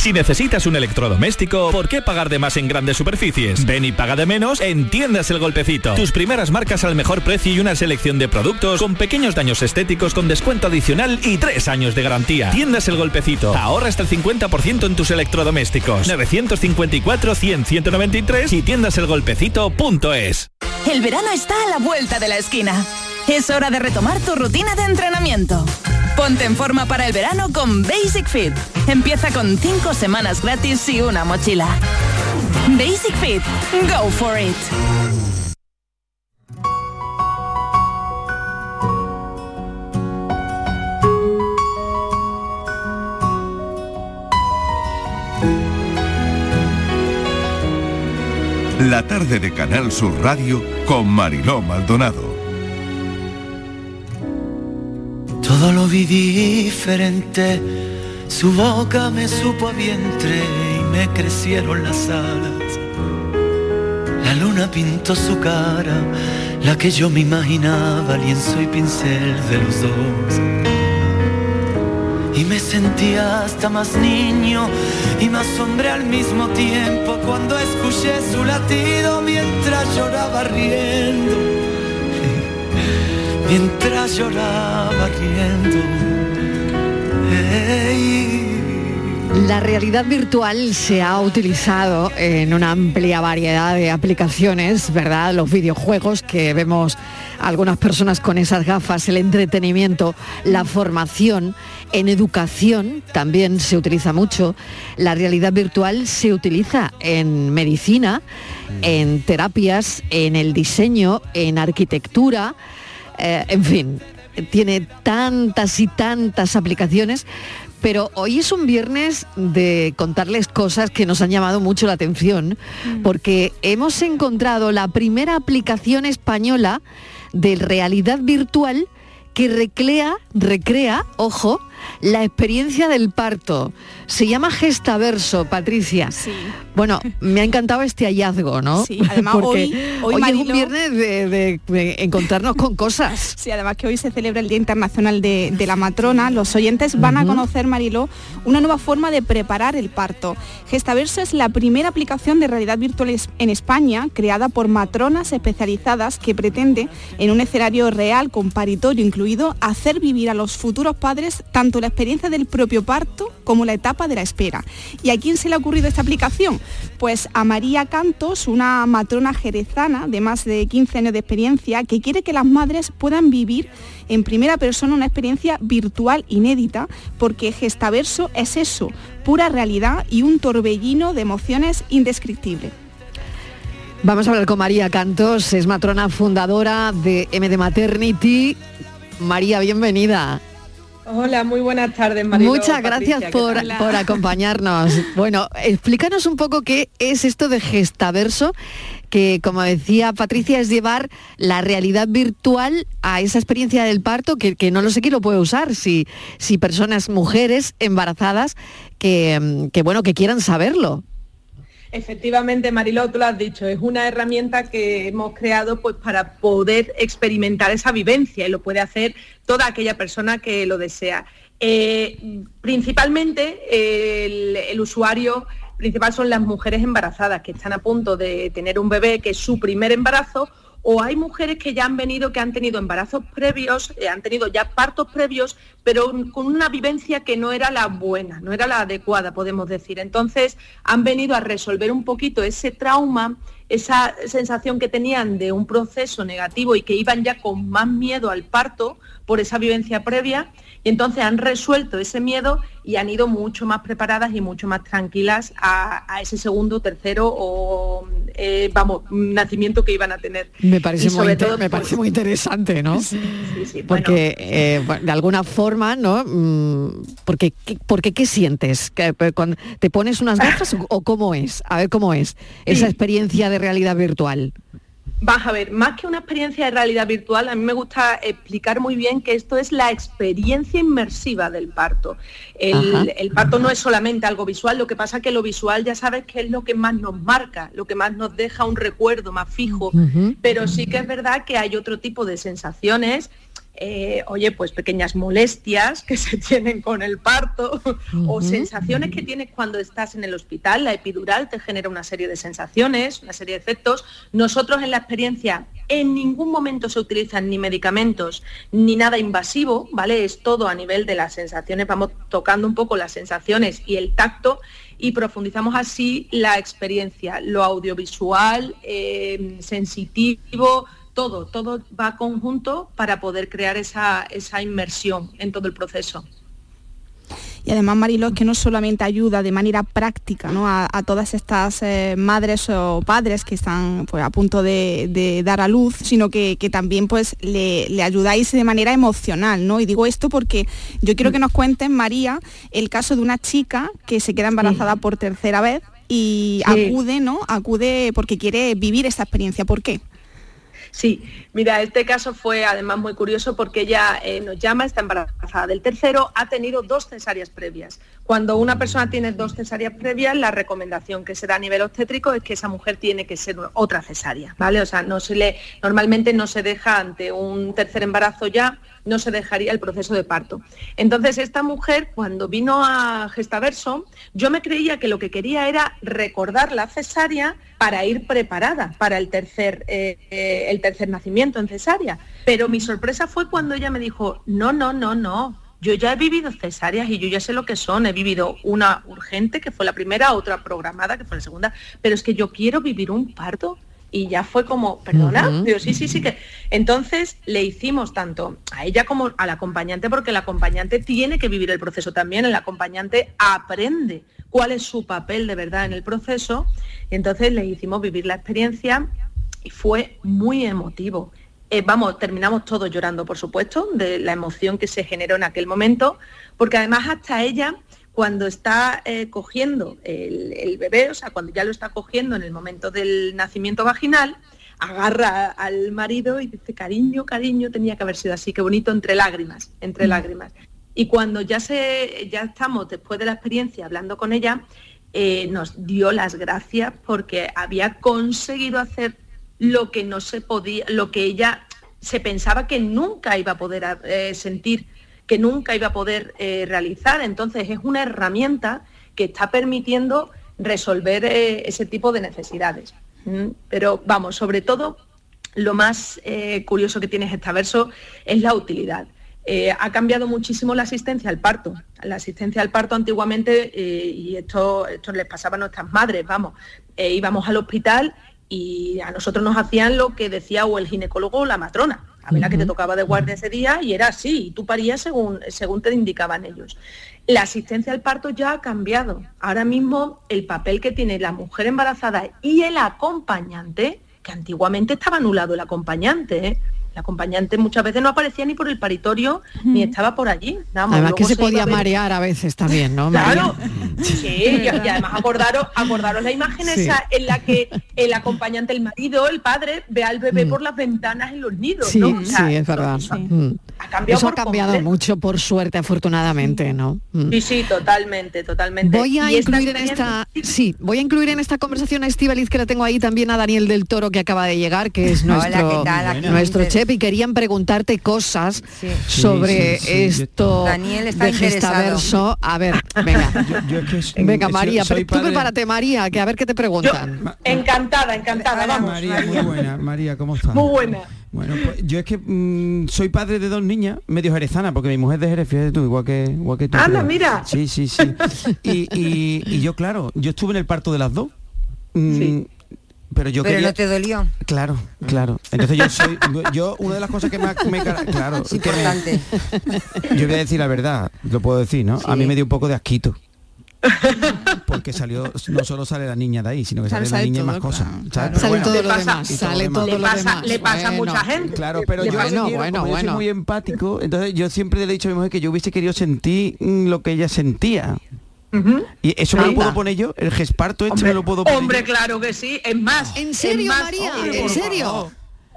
Speaker 18: Si necesitas un electrodoméstico, ¿por qué pagar de más en grandes superficies? Ven y paga de menos en Tiendas El Golpecito. Tus primeras marcas al mejor precio y una selección de productos con pequeños daños estéticos con descuento adicional y tres años de garantía. Tiendas El Golpecito. Ahorra hasta el 50% en tus electrodomésticos. 954 100 193 y tiendaselgolpecito.es.
Speaker 19: El verano está a la vuelta de la esquina. Es hora de retomar tu rutina de entrenamiento. Ponte en forma para el verano con Basic Fit. Empieza con 5 semanas gratis y una mochila. Basic Fit. Go for it.
Speaker 14: La tarde de Canal Sur Radio con Mariló Maldonado.
Speaker 20: Todo lo vi diferente, su boca me supo a vientre y me crecieron las alas. La luna pintó su cara, la que yo me imaginaba, lienzo y pincel de los dos. Y me sentía hasta más niño y más hombre al mismo tiempo cuando escuché su latido mientras lloraba riendo. Mientras lloraba riendo.
Speaker 5: La realidad virtual se ha utilizado en una amplia variedad de aplicaciones, ¿verdad? Los videojuegos que vemos algunas personas con esas gafas, el entretenimiento, la formación, en educación también se utiliza mucho. La realidad virtual se utiliza en medicina, en terapias, en el diseño, en arquitectura, eh, en fin, tiene tantas y tantas aplicaciones, pero hoy es un viernes de contarles cosas que nos han llamado mucho la atención, porque hemos encontrado la primera aplicación española de realidad virtual que recrea, recrea, ojo, la experiencia del parto. Se llama Gestaverso, Patricia.
Speaker 21: Sí.
Speaker 5: Bueno, me ha encantado este hallazgo, ¿no?
Speaker 21: Sí, además hoy, hoy,
Speaker 5: es
Speaker 21: Marilo-
Speaker 5: un viernes de, de- de encontrarnos con cosas.
Speaker 21: Sí, además que hoy se celebra el Día Internacional de, de la Matrona, los oyentes van a conocer, Mariló, una nueva forma de preparar el parto. Gestaverso es la primera aplicación de realidad virtual en España creada por matronas especializadas que pretende, en un escenario real con paritorio incluido, hacer vivir a los futuros padres tanto la experiencia del propio parto como la etapa de la espera. ¿Y a quién se le ha ocurrido esta aplicación? Pues a María Cantos, una matrona jerezana de más de 15 años de experiencia que quiere que las madres puedan vivir en primera persona una experiencia virtual inédita, porque Gestaverso es eso, pura realidad y un torbellino de emociones indescriptible.
Speaker 5: Vamos a hablar con María Cantos, es matrona fundadora de MD Maternity. María, bienvenida.
Speaker 22: Hola, muy buenas tardes, Marilo,
Speaker 5: Muchas
Speaker 22: Patricia,
Speaker 5: gracias
Speaker 22: ¿qué
Speaker 5: por, acompañarnos. Bueno, explícanos un poco qué es esto de Gestaverso, que como decía Patricia, es llevar la realidad virtual a esa experiencia del parto, que, que no lo sé quién lo puede usar, si, si personas, mujeres embarazadas, que, que bueno, que quieran saberlo.
Speaker 22: Efectivamente, Mariló, tú lo has dicho, es una herramienta que hemos creado pues, para poder experimentar esa vivencia y lo puede hacer toda aquella persona que lo desea. Eh, principalmente el, el usuario principal son las mujeres embarazadas que están a punto de tener un bebé que es su primer embarazo o hay mujeres que ya han venido, que han tenido embarazos previos, eh, han tenido ya partos previos, pero con una vivencia que no era la buena, no era la adecuada, podemos decir. Entonces han venido a resolver un poquito ese trauma, esa sensación que tenían de un proceso negativo y que iban ya con más miedo al parto por esa vivencia previa, y entonces han resuelto ese miedo y han ido mucho más preparadas y mucho más tranquilas a, a ese segundo, tercero o, eh, vamos, nacimiento que iban a tener.
Speaker 5: Me parece,
Speaker 22: Y
Speaker 5: muy, inter-
Speaker 22: todo,
Speaker 5: me
Speaker 22: pues,
Speaker 5: parece muy interesante, ¿no?
Speaker 22: Sí, sí,
Speaker 5: porque eh, de alguna forma, ¿no? Mm, Porque, ¿qué- porque ¿qué sientes? ¿Que, eh, cuando ¿Te pones unas gafas o, o cómo es? A ver cómo es esa experiencia de realidad virtual.
Speaker 22: Vas a ver, más que una experiencia de realidad virtual, a mí me gusta explicar muy bien que esto es la experiencia inmersiva del parto. El, parto no es solamente algo visual, lo que pasa que lo visual ya sabes que es lo que más nos marca, lo que más nos deja un recuerdo más fijo, pero sí que es verdad que hay otro tipo de sensaciones eh, oye, pues pequeñas molestias que se tienen con el parto o sensaciones que tienes cuando estás en el hospital. La epidural te genera una serie de sensaciones, una serie de efectos. Nosotros en la experiencia en ningún momento se utilizan ni medicamentos ni nada invasivo, ¿vale? Es todo a nivel de las sensaciones, vamos tocando un poco las sensaciones y el tacto y profundizamos así la experiencia, lo audiovisual, eh, sensitivo, todo, todo va conjunto para poder crear esa, esa inmersión en todo el proceso.
Speaker 21: Y además, Marilo, es que no solamente ayuda de manera práctica ¿no? a, todas estas eh, madres o padres que están pues, a punto de, dar a luz, sino que, también pues, le, ayudáis de manera emocional. ¿no? Y digo esto porque yo quiero que nos cuenten, María, el caso de una chica que se queda embarazada por tercera vez y acude, ¿no? Acude porque quiere vivir esta experiencia. ¿Por qué?
Speaker 22: Sí, mira, este caso fue además muy curioso porque ella eh, nos llama, está embarazada del tercero, ha tenido dos cesáreas previas. Cuando una persona tiene dos cesáreas previas, la recomendación que se da a nivel obstétrico es que esa mujer tiene que ser otra cesárea, ¿vale? O sea, normalmente no se deja ante un tercer embarazo ya no se dejaría el proceso de parto. Entonces, esta mujer, cuando vino a Gestaverso, yo me creía que lo que quería era recordar la cesárea para ir preparada para el tercer, eh, eh, el tercer nacimiento en cesárea. Pero mi sorpresa fue cuando ella me dijo, no, no, no, no, yo ya he vivido cesáreas y yo ya sé lo que son. He vivido una urgente, que fue la primera, otra programada, que fue la segunda, pero es que yo quiero vivir un parto y ya fue como, perdona, sí, sí, sí que. Entonces le hicimos tanto a ella como al acompañante, porque el acompañante tiene que vivir el proceso también, el acompañante aprende cuál es su papel de verdad en el proceso, y entonces le hicimos vivir la experiencia y fue muy emotivo. Eh, vamos, terminamos todos llorando, por supuesto, de la emoción que se generó en aquel momento, porque además hasta ella cuando está eh, cogiendo el, bebé, o sea, cuando ya lo está cogiendo en el momento del nacimiento vaginal, agarra al marido y dice, cariño, cariño, tenía que haber sido así, qué bonito, entre lágrimas, entre lágrimas. Y cuando ya, se, ya estamos, después de la experiencia, hablando con ella, eh, nos dio las gracias porque había conseguido hacer lo que no se podía, lo que ella se pensaba que nunca iba a poder eh, sentir que nunca iba a poder eh, realizar. Entonces es una herramienta que está permitiendo resolver eh, ese tipo de necesidades. Pero vamos, sobre todo lo más eh, curioso que tiene este verso es la utilidad. ha cambiado muchísimo la asistencia al parto. La asistencia al parto antiguamente, y esto, esto les pasaba a nuestras madres, vamos, íbamos al hospital y a nosotros nos hacían lo que decía o el ginecólogo o la matrona a ver la que te tocaba de guardia ese día y era así, y tú parías según, según te indicaban ellos. La asistencia al parto ya ha cambiado. Ahora mismo el papel que tiene la mujer embarazada y el acompañante, que antiguamente estaba anulado el acompañante, ¿eh? La acompañante muchas veces no aparecía ni por el paritorio ni estaba por allí.
Speaker 5: además que se, podía marear a veces también, ¿no?
Speaker 22: Claro. Sí, y, además acordaros, acordaros la imagen esa en la que el acompañante, el marido, el padre, ve al bebé mm. por las ventanas en los nidos.
Speaker 5: Sí, sí, es verdad. Mm. Ha cambiado Eso ha cambiado mucho, por suerte, afortunadamente, ¿no?
Speaker 22: Mm. Sí, sí, totalmente, totalmente.
Speaker 5: Voy a incluir en esta, sí, voy a incluir en esta conversación a Estivaliz, que la tengo ahí también a Daniel del Toro, que acaba de llegar, que es nuestro, nuestro y querían preguntarte cosas sobre esto Daniel está de Gestaverso. A ver, venga. venga, María, tú prepárate, María, que a ver qué te preguntan.
Speaker 22: encantada, encantada, vamos.
Speaker 23: María, muy buena. María, ¿cómo estás?
Speaker 22: Muy buena.
Speaker 23: Bueno, pues yo es que mm, soy padre de dos niñas, medio jerezanas, porque mi mujer es de Jerez, fíjate tú, igual que, igual que tú.
Speaker 22: Anda, mira.
Speaker 23: Sí, sí, sí. Y, yo, claro, yo estuve en el parto de las dos. Mm, sí pero yo
Speaker 6: pero no te dolió.
Speaker 23: Claro claro. Entonces yo soy yo una de las cosas que me, me claro
Speaker 6: es importante.
Speaker 23: Yo voy a decir la verdad lo puedo decir no a mí me dio un poco de asquito. Porque salió no solo sale la niña de ahí sino que sale, la niña y más cosas
Speaker 5: sale todo lo demás sale todo
Speaker 22: le pasa, le pasa a mucha gente.
Speaker 23: Claro pero yo, bueno, bueno, yo soy muy empático entonces yo siempre le he dicho a mi mujer que yo hubiese querido sentir lo que ella sentía y eso me lo puedo poner yo, el gesparto este me lo puedo poner.
Speaker 22: Hombre, claro que sí. Es más.
Speaker 5: ¿En serio, María? ¿En serio?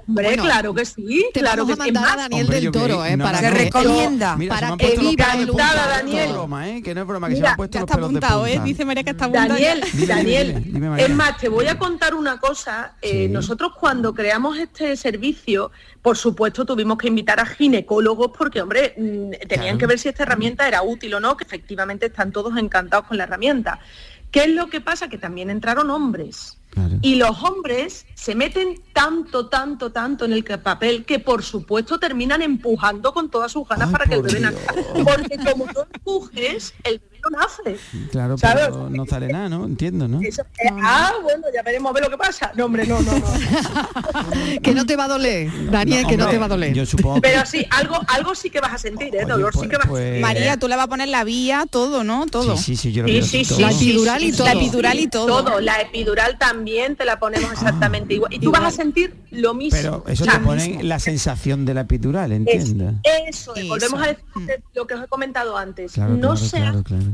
Speaker 22: Hombre, claro que sí,
Speaker 5: te
Speaker 22: claro
Speaker 5: vamos
Speaker 22: que
Speaker 5: a mandar a Daniel del Toro, ¿eh? para
Speaker 6: se
Speaker 5: que,
Speaker 6: recomienda.
Speaker 23: Mira,
Speaker 5: para
Speaker 23: se
Speaker 5: que
Speaker 23: puesto los
Speaker 5: viva
Speaker 23: pelos de
Speaker 5: el
Speaker 23: punta,
Speaker 22: Encantada,
Speaker 23: no es
Speaker 22: Daniel.
Speaker 23: broma, ¿eh? Que no es broma, que se me
Speaker 22: Mira,
Speaker 23: han puesto
Speaker 21: Ya
Speaker 23: los
Speaker 21: está
Speaker 23: de
Speaker 21: apuntado, ¿eh? Dice María que está apuntado.
Speaker 22: Daniel.
Speaker 23: Dime,
Speaker 22: Daniel,
Speaker 23: dime, dime, María.
Speaker 22: es más, te voy a contar una cosa. Eh,
Speaker 23: Sí.
Speaker 22: Nosotros cuando creamos este servicio, por supuesto tuvimos que invitar a ginecólogos porque, hombre, mm, tenían
Speaker 23: Claro.
Speaker 22: que ver si esta herramienta era útil o no, que efectivamente están todos encantados con la herramienta. ¿Qué es lo que pasa? Que también entraron hombres.
Speaker 23: Claro.
Speaker 22: Y los hombres se meten tanto, tanto, tanto en el papel que por supuesto terminan empujando con todas sus ganas
Speaker 23: Ay,
Speaker 22: para que el bebé nazca. Porque como tú empujes, el bebé no nace.
Speaker 23: Claro,
Speaker 22: ¿Sabes?
Speaker 23: pero no sale nada, ¿no? Entiendo, ¿no?
Speaker 22: Eso- eh, ah, bueno, ya veremos a ver lo que pasa. No, hombre, no, no, no.
Speaker 5: que no te va a doler, Daniel, que no
Speaker 23: hombre,
Speaker 5: te va a doler.
Speaker 23: Yo supongo que...
Speaker 22: Pero sí, algo, algo sí que vas a sentir, ¿eh?
Speaker 23: Oye,
Speaker 22: Dolor sí
Speaker 23: pues-
Speaker 22: que vas a
Speaker 23: pues-
Speaker 22: sentir.
Speaker 21: María, tú le vas a poner la vía, todo, ¿no? Todo.
Speaker 23: Sí, sí, sí, yo lo
Speaker 22: Sí, sí, sí,
Speaker 23: todo.
Speaker 5: La
Speaker 22: sí,
Speaker 5: epidural
Speaker 22: sí,
Speaker 5: y
Speaker 22: sí,
Speaker 5: todo.
Speaker 21: La epidural y todo.
Speaker 22: Todo, la epidural también te la ponemos exactamente igual. Y tú
Speaker 23: igual.
Speaker 22: vas a sentir lo mismo.
Speaker 23: Pero eso
Speaker 22: O sea,
Speaker 23: te pone la sensación de la epidural,
Speaker 22: es-
Speaker 23: entiendo.
Speaker 22: eso, es.
Speaker 21: Eso.
Speaker 22: volvemos a decir lo que os he comentado antes.
Speaker 23: Claro,
Speaker 22: no
Speaker 23: claro,
Speaker 22: se
Speaker 23: claro,
Speaker 22: hace
Speaker 23: claro.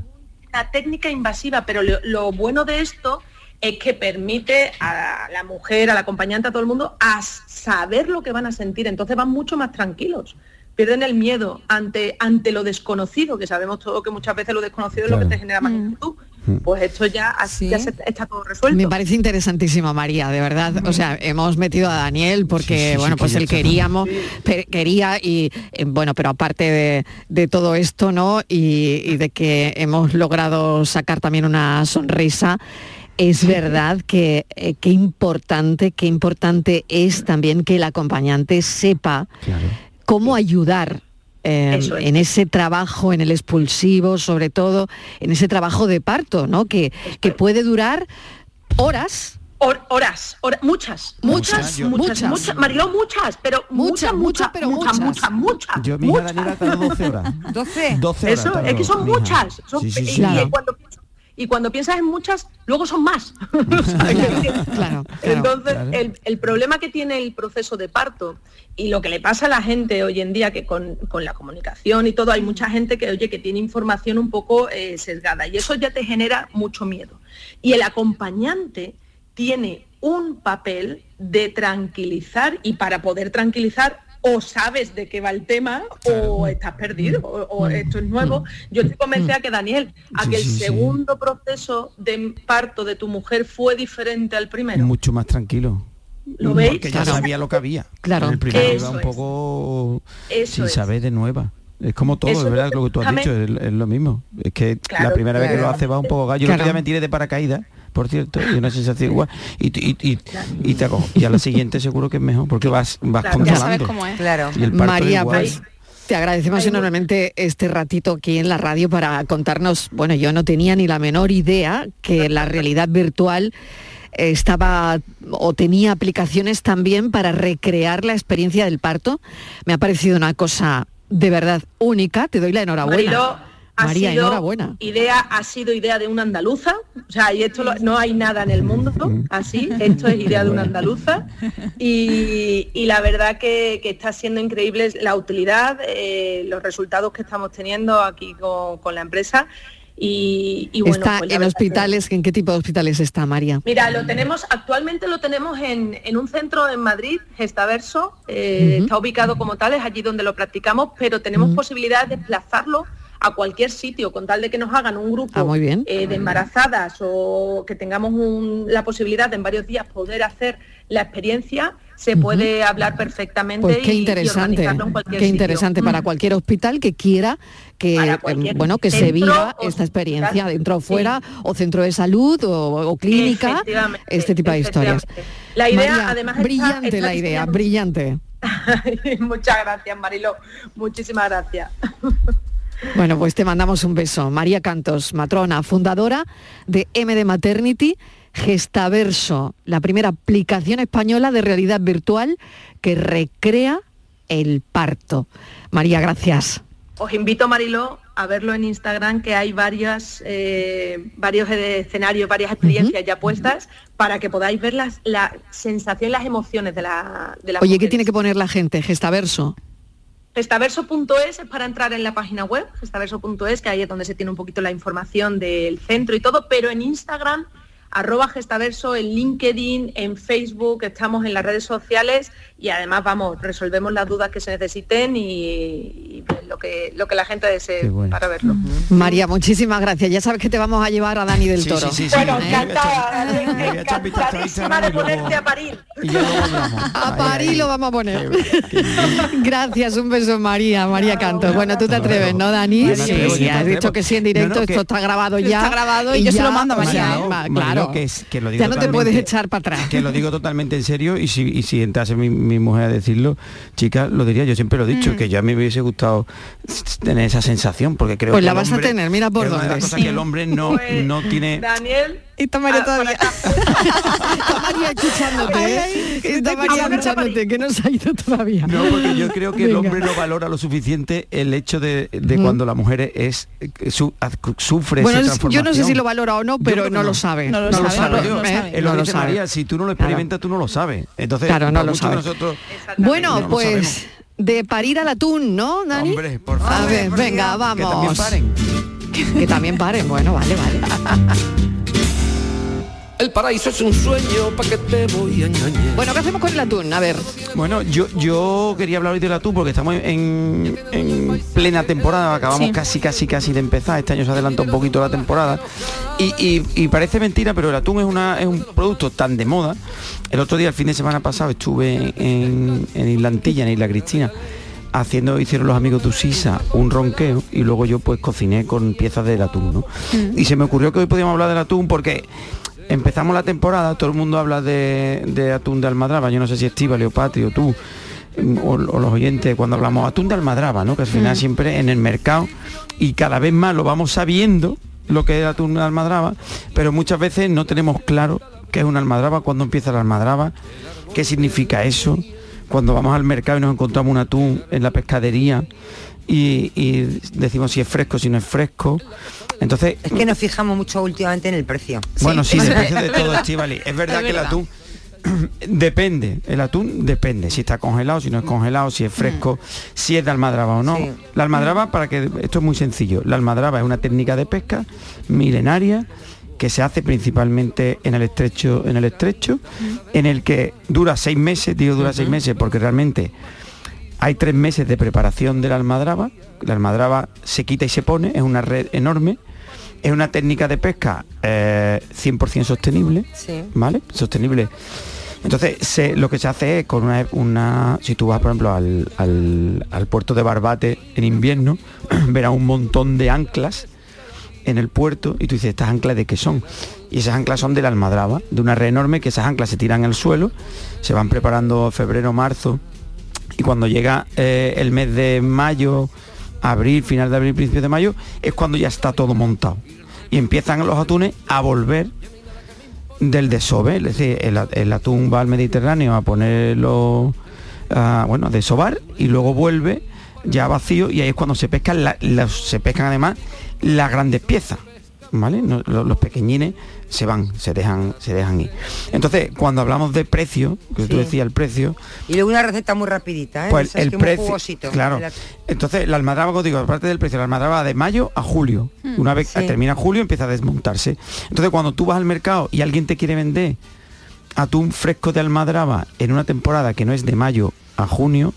Speaker 22: Una técnica invasiva, pero lo, lo bueno de esto es que permite a la mujer, al acompañante, a todo el mundo, a saber lo que van a sentir. Entonces van mucho más tranquilos. Pierden el miedo ante, ante lo desconocido, que sabemos todo que muchas veces lo desconocido es lo que te genera más inquietud. Pues esto ya, así ya se- está todo resuelto.
Speaker 5: Me parece interesantísimo, María, de verdad. O sea, hemos metido a Daniel porque,
Speaker 23: Sí, sí, sí,
Speaker 5: bueno, pues él queríamos, quería y, eh, bueno, pero aparte de, de todo esto, ¿no? Y, y de que hemos logrado sacar también una sonrisa, es verdad que eh, qué importante, qué importante es también que el acompañante sepa
Speaker 23: Claro.
Speaker 5: cómo ayudar eh,
Speaker 22: es.
Speaker 5: en ese trabajo, en el expulsivo, sobre todo, en ese trabajo de parto, ¿no? Que, que puede durar horas.
Speaker 22: Hor- horas, hora- muchas, muchas,
Speaker 23: Muchas,
Speaker 22: muchas,
Speaker 5: Muchas.
Speaker 22: muchas, Mariló, muchas, pero
Speaker 5: Muchas,
Speaker 22: muchas,
Speaker 5: muchas,
Speaker 22: muchas,
Speaker 5: pero
Speaker 22: muchas,
Speaker 5: muchas.
Speaker 22: muchas, muchas,
Speaker 23: Yo, mi hija
Speaker 22: muchas.
Speaker 23: Daniela, tardó 12 horas.
Speaker 6: 12.
Speaker 23: 12 horas.
Speaker 22: Eso, es que son muchas. son-
Speaker 23: Sí, sí,
Speaker 22: y,
Speaker 23: sí.
Speaker 22: y
Speaker 5: Claro.
Speaker 22: cuando, piensas- y cuando piensas en muchas, luego son más.
Speaker 5: Claro, claro.
Speaker 22: Entonces,
Speaker 23: claro.
Speaker 22: El, el problema que tiene el proceso de parto y lo que le pasa a la gente hoy en día, que con, con la comunicación y todo, hay mucha gente que, oye, que tiene información un poco eh, sesgada y eso ya te genera mucho miedo. Y el acompañante tiene un papel de tranquilizar y para poder tranquilizar o sabes de qué va el tema o estás perdido o, o esto es nuevo. Yo estoy convencida que Daniel, a
Speaker 23: Sí,
Speaker 22: que el
Speaker 23: sí, sí.
Speaker 22: segundo proceso de parto de tu mujer fue diferente al primero.
Speaker 23: Mucho más tranquilo.
Speaker 22: ¿Lo veis?
Speaker 23: Porque ya
Speaker 22: Claro.
Speaker 23: sabía lo que había.
Speaker 5: Claro.
Speaker 23: En el primero
Speaker 22: Eso
Speaker 23: iba un
Speaker 22: es.
Speaker 23: poco
Speaker 22: Eso
Speaker 23: sin
Speaker 22: es.
Speaker 23: saber de nueva. Es como todo,
Speaker 22: Eso
Speaker 23: es verdad lo que tú has dicho, es, es lo mismo. Es que
Speaker 22: Claro,
Speaker 23: la primera vez que lo hace va un poco gallo. Yo el otro
Speaker 5: Claro.
Speaker 23: día me tiré de paracaídas, por cierto, y una sensación igual. Y, y, y, y te y a la siguiente seguro que es mejor, porque vas, vas
Speaker 22: Claro.
Speaker 21: Ya sabes
Speaker 23: controlando.
Speaker 21: cómo es.
Speaker 6: Claro.
Speaker 23: Y el parto
Speaker 5: María,
Speaker 23: igual.
Speaker 5: pues te agradecemos enormemente este ratito aquí en la radio para contarnos, bueno, yo no tenía ni la menor idea que la realidad virtual estaba o tenía aplicaciones también para recrear la experiencia del parto. Me ha parecido una cosa de verdad única, te doy la enhorabuena.
Speaker 22: Mariló, ha
Speaker 5: María,
Speaker 22: sido
Speaker 5: enhorabuena.
Speaker 22: Idea ha sido idea de una andaluza, o sea, y esto lo- no hay nada en el mundo así, esto es idea de una andaluza. Y, y la verdad que, que está siendo increíble la utilidad, eh, los resultados que estamos teniendo aquí con, con la empresa. Y, y bueno,
Speaker 5: está
Speaker 22: pues
Speaker 5: en
Speaker 22: que-
Speaker 5: hospitales, ¿en qué tipo de hospitales está María?
Speaker 22: Mira, lo tenemos, actualmente lo tenemos en, en un centro en Madrid, Gestaverso, eh, está ubicado como tal, es allí donde lo practicamos, pero tenemos posibilidad de desplazarlo a cualquier sitio, con tal de que nos hagan un grupo
Speaker 5: Ah, muy bien.
Speaker 22: eh, de embarazadas o que tengamos un- la posibilidad de en varios días poder hacer la experiencia, se puede hablar perfectamente
Speaker 5: Pues qué
Speaker 22: y
Speaker 5: interesante,
Speaker 22: organizarlo en cualquier
Speaker 5: qué
Speaker 22: sitio.
Speaker 5: interesante para cualquier hospital que quiera que
Speaker 22: cualquier
Speaker 5: bueno que se viva esta experiencia dentro o
Speaker 22: sí.
Speaker 5: fuera o centro de salud o, o clínica, este tipo de historias.
Speaker 22: La idea,
Speaker 5: María,
Speaker 22: además,
Speaker 5: brillante
Speaker 22: está
Speaker 5: la idea, brillante.
Speaker 22: Muchas gracias, Marilo. Muchísimas gracias.
Speaker 5: Bueno, pues te mandamos un beso. María Cantos, matrona, fundadora de MD Maternity, Gestaverso, la primera aplicación española de realidad virtual que recrea el parto. María, gracias.
Speaker 22: Os invito, Mariló, a verlo en Instagram, que hay varias, eh, varios escenarios, varias experiencias ya puestas, para que podáis ver las, la sensación, las emociones de la de las
Speaker 5: Oye, ¿qué tiene que poner la gente? Gestaverso.
Speaker 22: Gestaverso.es es para entrar en la página web, gestaverso.es, que ahí es donde se tiene un poquito la información del centro y todo, pero en Instagram arroba gestaverso en LinkedIn, en Facebook, estamos en las redes sociales y además, vamos, resolvemos las dudas que se necesiten y, lo, que, lo que la gente desee para verlo.
Speaker 5: María, muchísimas gracias. Ya sabes que te vamos a llevar a Dani del Toro.
Speaker 22: Sí, sí, bueno, encantada, encantadísima de ponerte a parir.
Speaker 5: A París lo vamos a poner. gracias, un beso María, María Canto. Bueno, tú te atreves, ¿no, Dani? Sí, has dicho que sí en directo, esto está grabado ya.
Speaker 21: Está grabado y, yo se lo mando
Speaker 5: mañana. claro, que, que lo digo ya no te puedes echar para atrás.
Speaker 23: Que lo digo totalmente en serio y si, y si entrase mi mi mujer a decirlo, chica, lo diría, yo siempre lo he dicho, mm. que ya me hubiese gustado tener esa sensación, porque creo
Speaker 5: pues
Speaker 23: que
Speaker 5: la vas a tener, mira por dónde.
Speaker 23: que el hombre no, pues, no tiene...
Speaker 22: Daniel,
Speaker 5: está María ah, todavía. está María escuchándote. ¿eh? Está María escuchándote, que no se ha ido todavía.
Speaker 23: No, porque yo creo que el hombre no valora lo suficiente el hecho de, de cuando la mujer es su, sufre
Speaker 5: bueno, Yo no sé si lo valora o no, pero no, lo sabe.
Speaker 21: No lo, sabe.
Speaker 23: Lo sabe. lo sabe. María, si tú no lo experimentas, tú no lo sabes. Entonces,
Speaker 5: claro, no lo sabes. Bueno, pues de parir al atún, ¿no, Dani?
Speaker 23: Hombre, por favor.
Speaker 5: A ver, venga, vamos. Que también paren. que también paren, bueno, vale, vale.
Speaker 24: El paraíso es un sueño, ¿para que te voy a engañar?
Speaker 5: Bueno, ¿qué hacemos con el atún? A ver.
Speaker 23: Bueno, yo, yo quería hablar hoy del atún porque estamos en, plena temporada, acabamos casi, casi, casi de empezar. Este año se adelanta un poquito la temporada. Y, parece mentira, pero el atún es, una, es un producto tan de moda. El otro día, el fin de semana pasado, estuve en, en Islantilla, en Isla Cristina haciendo, hicieron los amigos de Usisa un ronqueo y luego yo pues cociné con piezas del atún, ¿no? Mm. Y se me ocurrió que hoy podíamos hablar del atún porque empezamos la temporada, todo el mundo habla de, atún de almadraba, yo no sé si Estiva, o Patri o tú, mm, o, los oyentes, cuando hablamos atún de almadraba, ¿no? que al final mm. siempre en el mercado, y cada vez más lo vamos sabiendo, lo que es atún de almadraba, pero muchas veces no tenemos claro qué es una almadraba, cuándo empieza la almadraba, qué significa eso, cuando vamos al mercado y nos encontramos un atún en la pescadería y, y decimos si es fresco, si no es fresco. Entonces,
Speaker 6: es que nos fijamos mucho últimamente en el precio.
Speaker 23: Bueno, sí, depende de todo, Estivali. Es verdad que el atún depende, el atún depende, si está congelado, si no es congelado, si es fresco, mm. si es de almadraba o no. La almadraba, para que esto es muy sencillo, la almadraba es una técnica de pesca milenaria que se hace principalmente en el estrecho, en el estrecho, en el que dura seis meses, digo dura seis meses porque realmente hay tres meses de preparación de la almadraba, la almadraba se quita y se pone, es una red enorme es una técnica de pesca 100% eh, sostenible, ¿vale? Sostenible. Entonces, lo que se hace es con una, si tú vas, por ejemplo, al, puerto de Barbate en invierno, verás un montón de anclas en el puerto y tú dices, ¿estas anclas de qué son? Y esas anclas son de la almadraba, de una red enorme que esas anclas se tiran al suelo, se van preparando febrero, marzo, y cuando llega eh, el mes de mayo, abril, final de abril, principio de mayo, es cuando ya está todo montado. Y empiezan los atunes a volver del desove, es decir, el, atún va al Mediterráneo a ponerlo, bueno, a desovar y luego vuelve ya vacío y ahí es cuando se pescan, se pescan además las grandes piezas. ¿vale? los, pequeñines se van, se dejan, se dejan ir. Entonces, cuando hablamos de precio, que tú decías el precio.
Speaker 6: Y luego una receta muy rapidita, ¿eh?
Speaker 23: Pues el precio. Claro. Entonces, la almadraba, digo, aparte del precio, la almadraba de mayo a julio. Hmm. una vez termina julio empieza a desmontarse. Entonces, cuando tú vas al mercado y alguien te quiere vender atún fresco de almadraba en una temporada que no es de mayo a junio,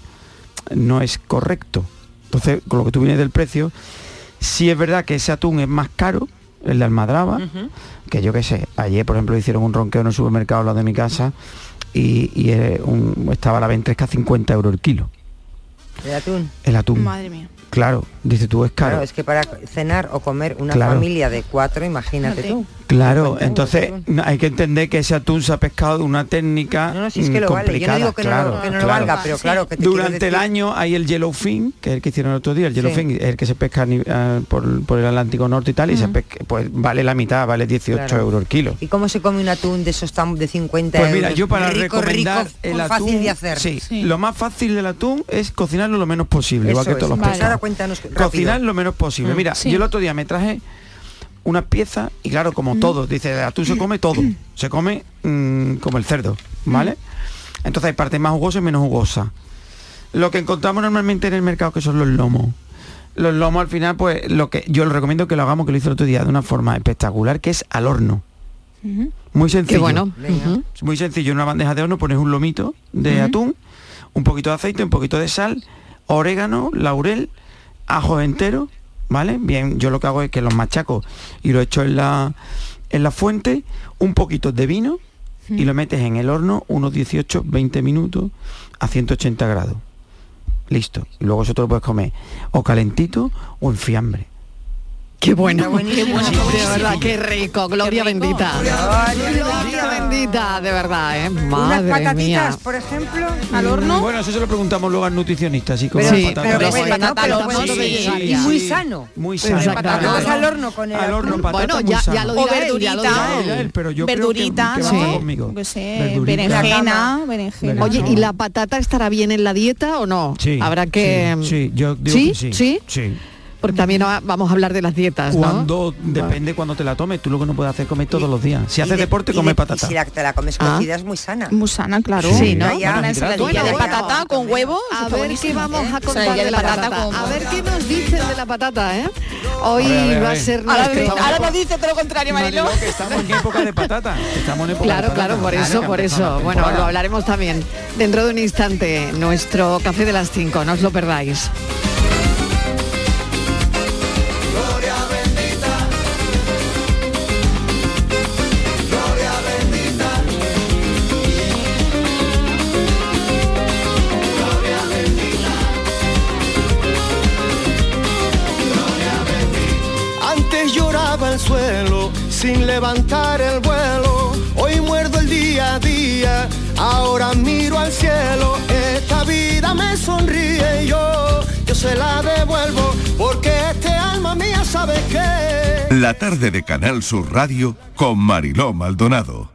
Speaker 23: no es correcto. Entonces, con lo que tú vienes del precio, sí es verdad que ese atún es más caro, el de Almadraba, que yo qué sé, ayer por ejemplo hicieron un ronqueo en el supermercado al lado de mi casa y, eh, estaba a la venta 50 euros el kilo.
Speaker 6: ¿El atún?
Speaker 23: El atún.
Speaker 21: Madre mía.
Speaker 23: Claro, dice tú es caro.
Speaker 6: es que para cenar o comer una familia de cuatro, imagínate tú.
Speaker 23: Claro, entonces hay que entender que ese atún se ha pescado de una técnica
Speaker 6: no, no, si es que lo vale. Yo no digo que,
Speaker 23: claro,
Speaker 6: no, que no lo valga, pero claro que te
Speaker 23: Durante el año hay el yellowfin, que es el que hicieron el otro día, el yellowfin es el que se pesca uh, por, el Atlántico Norte y tal, y se pesca, pues vale la mitad, vale 18 euros el kilo.
Speaker 6: ¿Y cómo se come un atún de esos tan de 50
Speaker 23: pues
Speaker 6: mira,
Speaker 23: yo para recomendar el atún,
Speaker 6: fácil de hacer.
Speaker 23: Sí, lo más fácil del atún es cocinarlo lo menos posible, igual que todos los pescados. Cocinar lo menos posible. Mm, mira, yo el otro día me traje una pieza y claro, como mm. todo, dice, el atún se come todo, se come mm, como el cerdo, ¿vale? Entonces hay partes más jugosas y menos jugosas. Lo que encontramos normalmente en el mercado que son los lomos. Los lomos al final, pues lo que yo lo recomiendo que lo hagamos, que lo hice el otro día de una forma espectacular, que es al horno. Muy sencillo.
Speaker 5: Qué bueno.
Speaker 23: Muy sencillo. En una bandeja de horno pones un lomito de atún, un poquito de aceite, un poquito de sal, orégano, laurel, ajo entero, ¿vale? Bien, yo lo que hago es que los machaco y lo echo en la, en la fuente, un poquito de vino y lo metes en el horno unos 18, 20 minutos a 180 grados. Listo. Y luego eso te lo puedes comer o calentito o en fiambre.
Speaker 5: Qué bueno, qué bueno, de verdad, qué rico, gloria bendita. Gloria bendita, de verdad, ¿eh? Madre
Speaker 6: Unas patatitas,
Speaker 5: mía.
Speaker 6: por ejemplo,
Speaker 21: al horno.
Speaker 23: Bueno, eso se lo preguntamos luego al nutricionista, así como
Speaker 6: sí,
Speaker 23: patatas.
Speaker 6: pero, bueno,
Speaker 5: patata
Speaker 6: pero bueno, y- muy sano.
Speaker 23: Muy sano.
Speaker 6: Vamos al horno con el
Speaker 23: Al horno, patata
Speaker 5: Bueno,
Speaker 23: muy
Speaker 5: ya, ya lo
Speaker 21: O
Speaker 5: dirá él, ya lo
Speaker 21: verdurita.
Speaker 5: dirá él.
Speaker 23: Pero yo creo que-
Speaker 21: verdurita,
Speaker 23: que
Speaker 21: ¿no?
Speaker 23: conmigo.
Speaker 21: Yo sé,
Speaker 23: Verdurita.
Speaker 21: berenjena, berenjena.
Speaker 5: Oye, ¿y la patata estará bien en la dieta o no?
Speaker 23: Sí,
Speaker 5: Habrá que...
Speaker 23: sí, sí, yo digo
Speaker 5: ¿Sí?
Speaker 23: que sí.
Speaker 5: ¿Sí? Porque también va- vamos a hablar de las dietas, ¿no?
Speaker 23: Cuando depende cuando te la tomes, tú lo que no puedes hacer es comer todos los días. Si haces
Speaker 6: de-
Speaker 23: deporte,
Speaker 6: y
Speaker 23: come
Speaker 6: de-
Speaker 23: patata.
Speaker 6: Y si la, te la comes
Speaker 5: Ah.
Speaker 6: cocida es muy sana.
Speaker 21: Muy sana, claro.
Speaker 23: Sí, ¿no?
Speaker 6: Ya,
Speaker 21: Una ensaladilla de
Speaker 6: bueno,
Speaker 21: patata con huevo.
Speaker 5: A
Speaker 21: está
Speaker 5: ver qué vamos a contar de la patata. A ver qué nos dicen de la patata, ¿eh? Hoy
Speaker 23: A ver, a ver, a
Speaker 5: va a ser
Speaker 21: Ahora, nos dice todo lo contrario, Mariló.
Speaker 23: Estamos en época de patata. Estamos en época
Speaker 5: Claro,
Speaker 23: de
Speaker 5: claro, por eso, por eso. Bueno, lo hablaremos también dentro de un instante. Nuestro café de las 5, no os lo perdáis.
Speaker 16: Sin levantar el vuelo. Hoy muerdo el día a día. Ahora miro al cielo. Esta vida me sonríe y yo, yo se la devuelvo. Porque este alma mía sabe que.
Speaker 14: La tarde de Canal Sur Radio con Mariló Maldonado.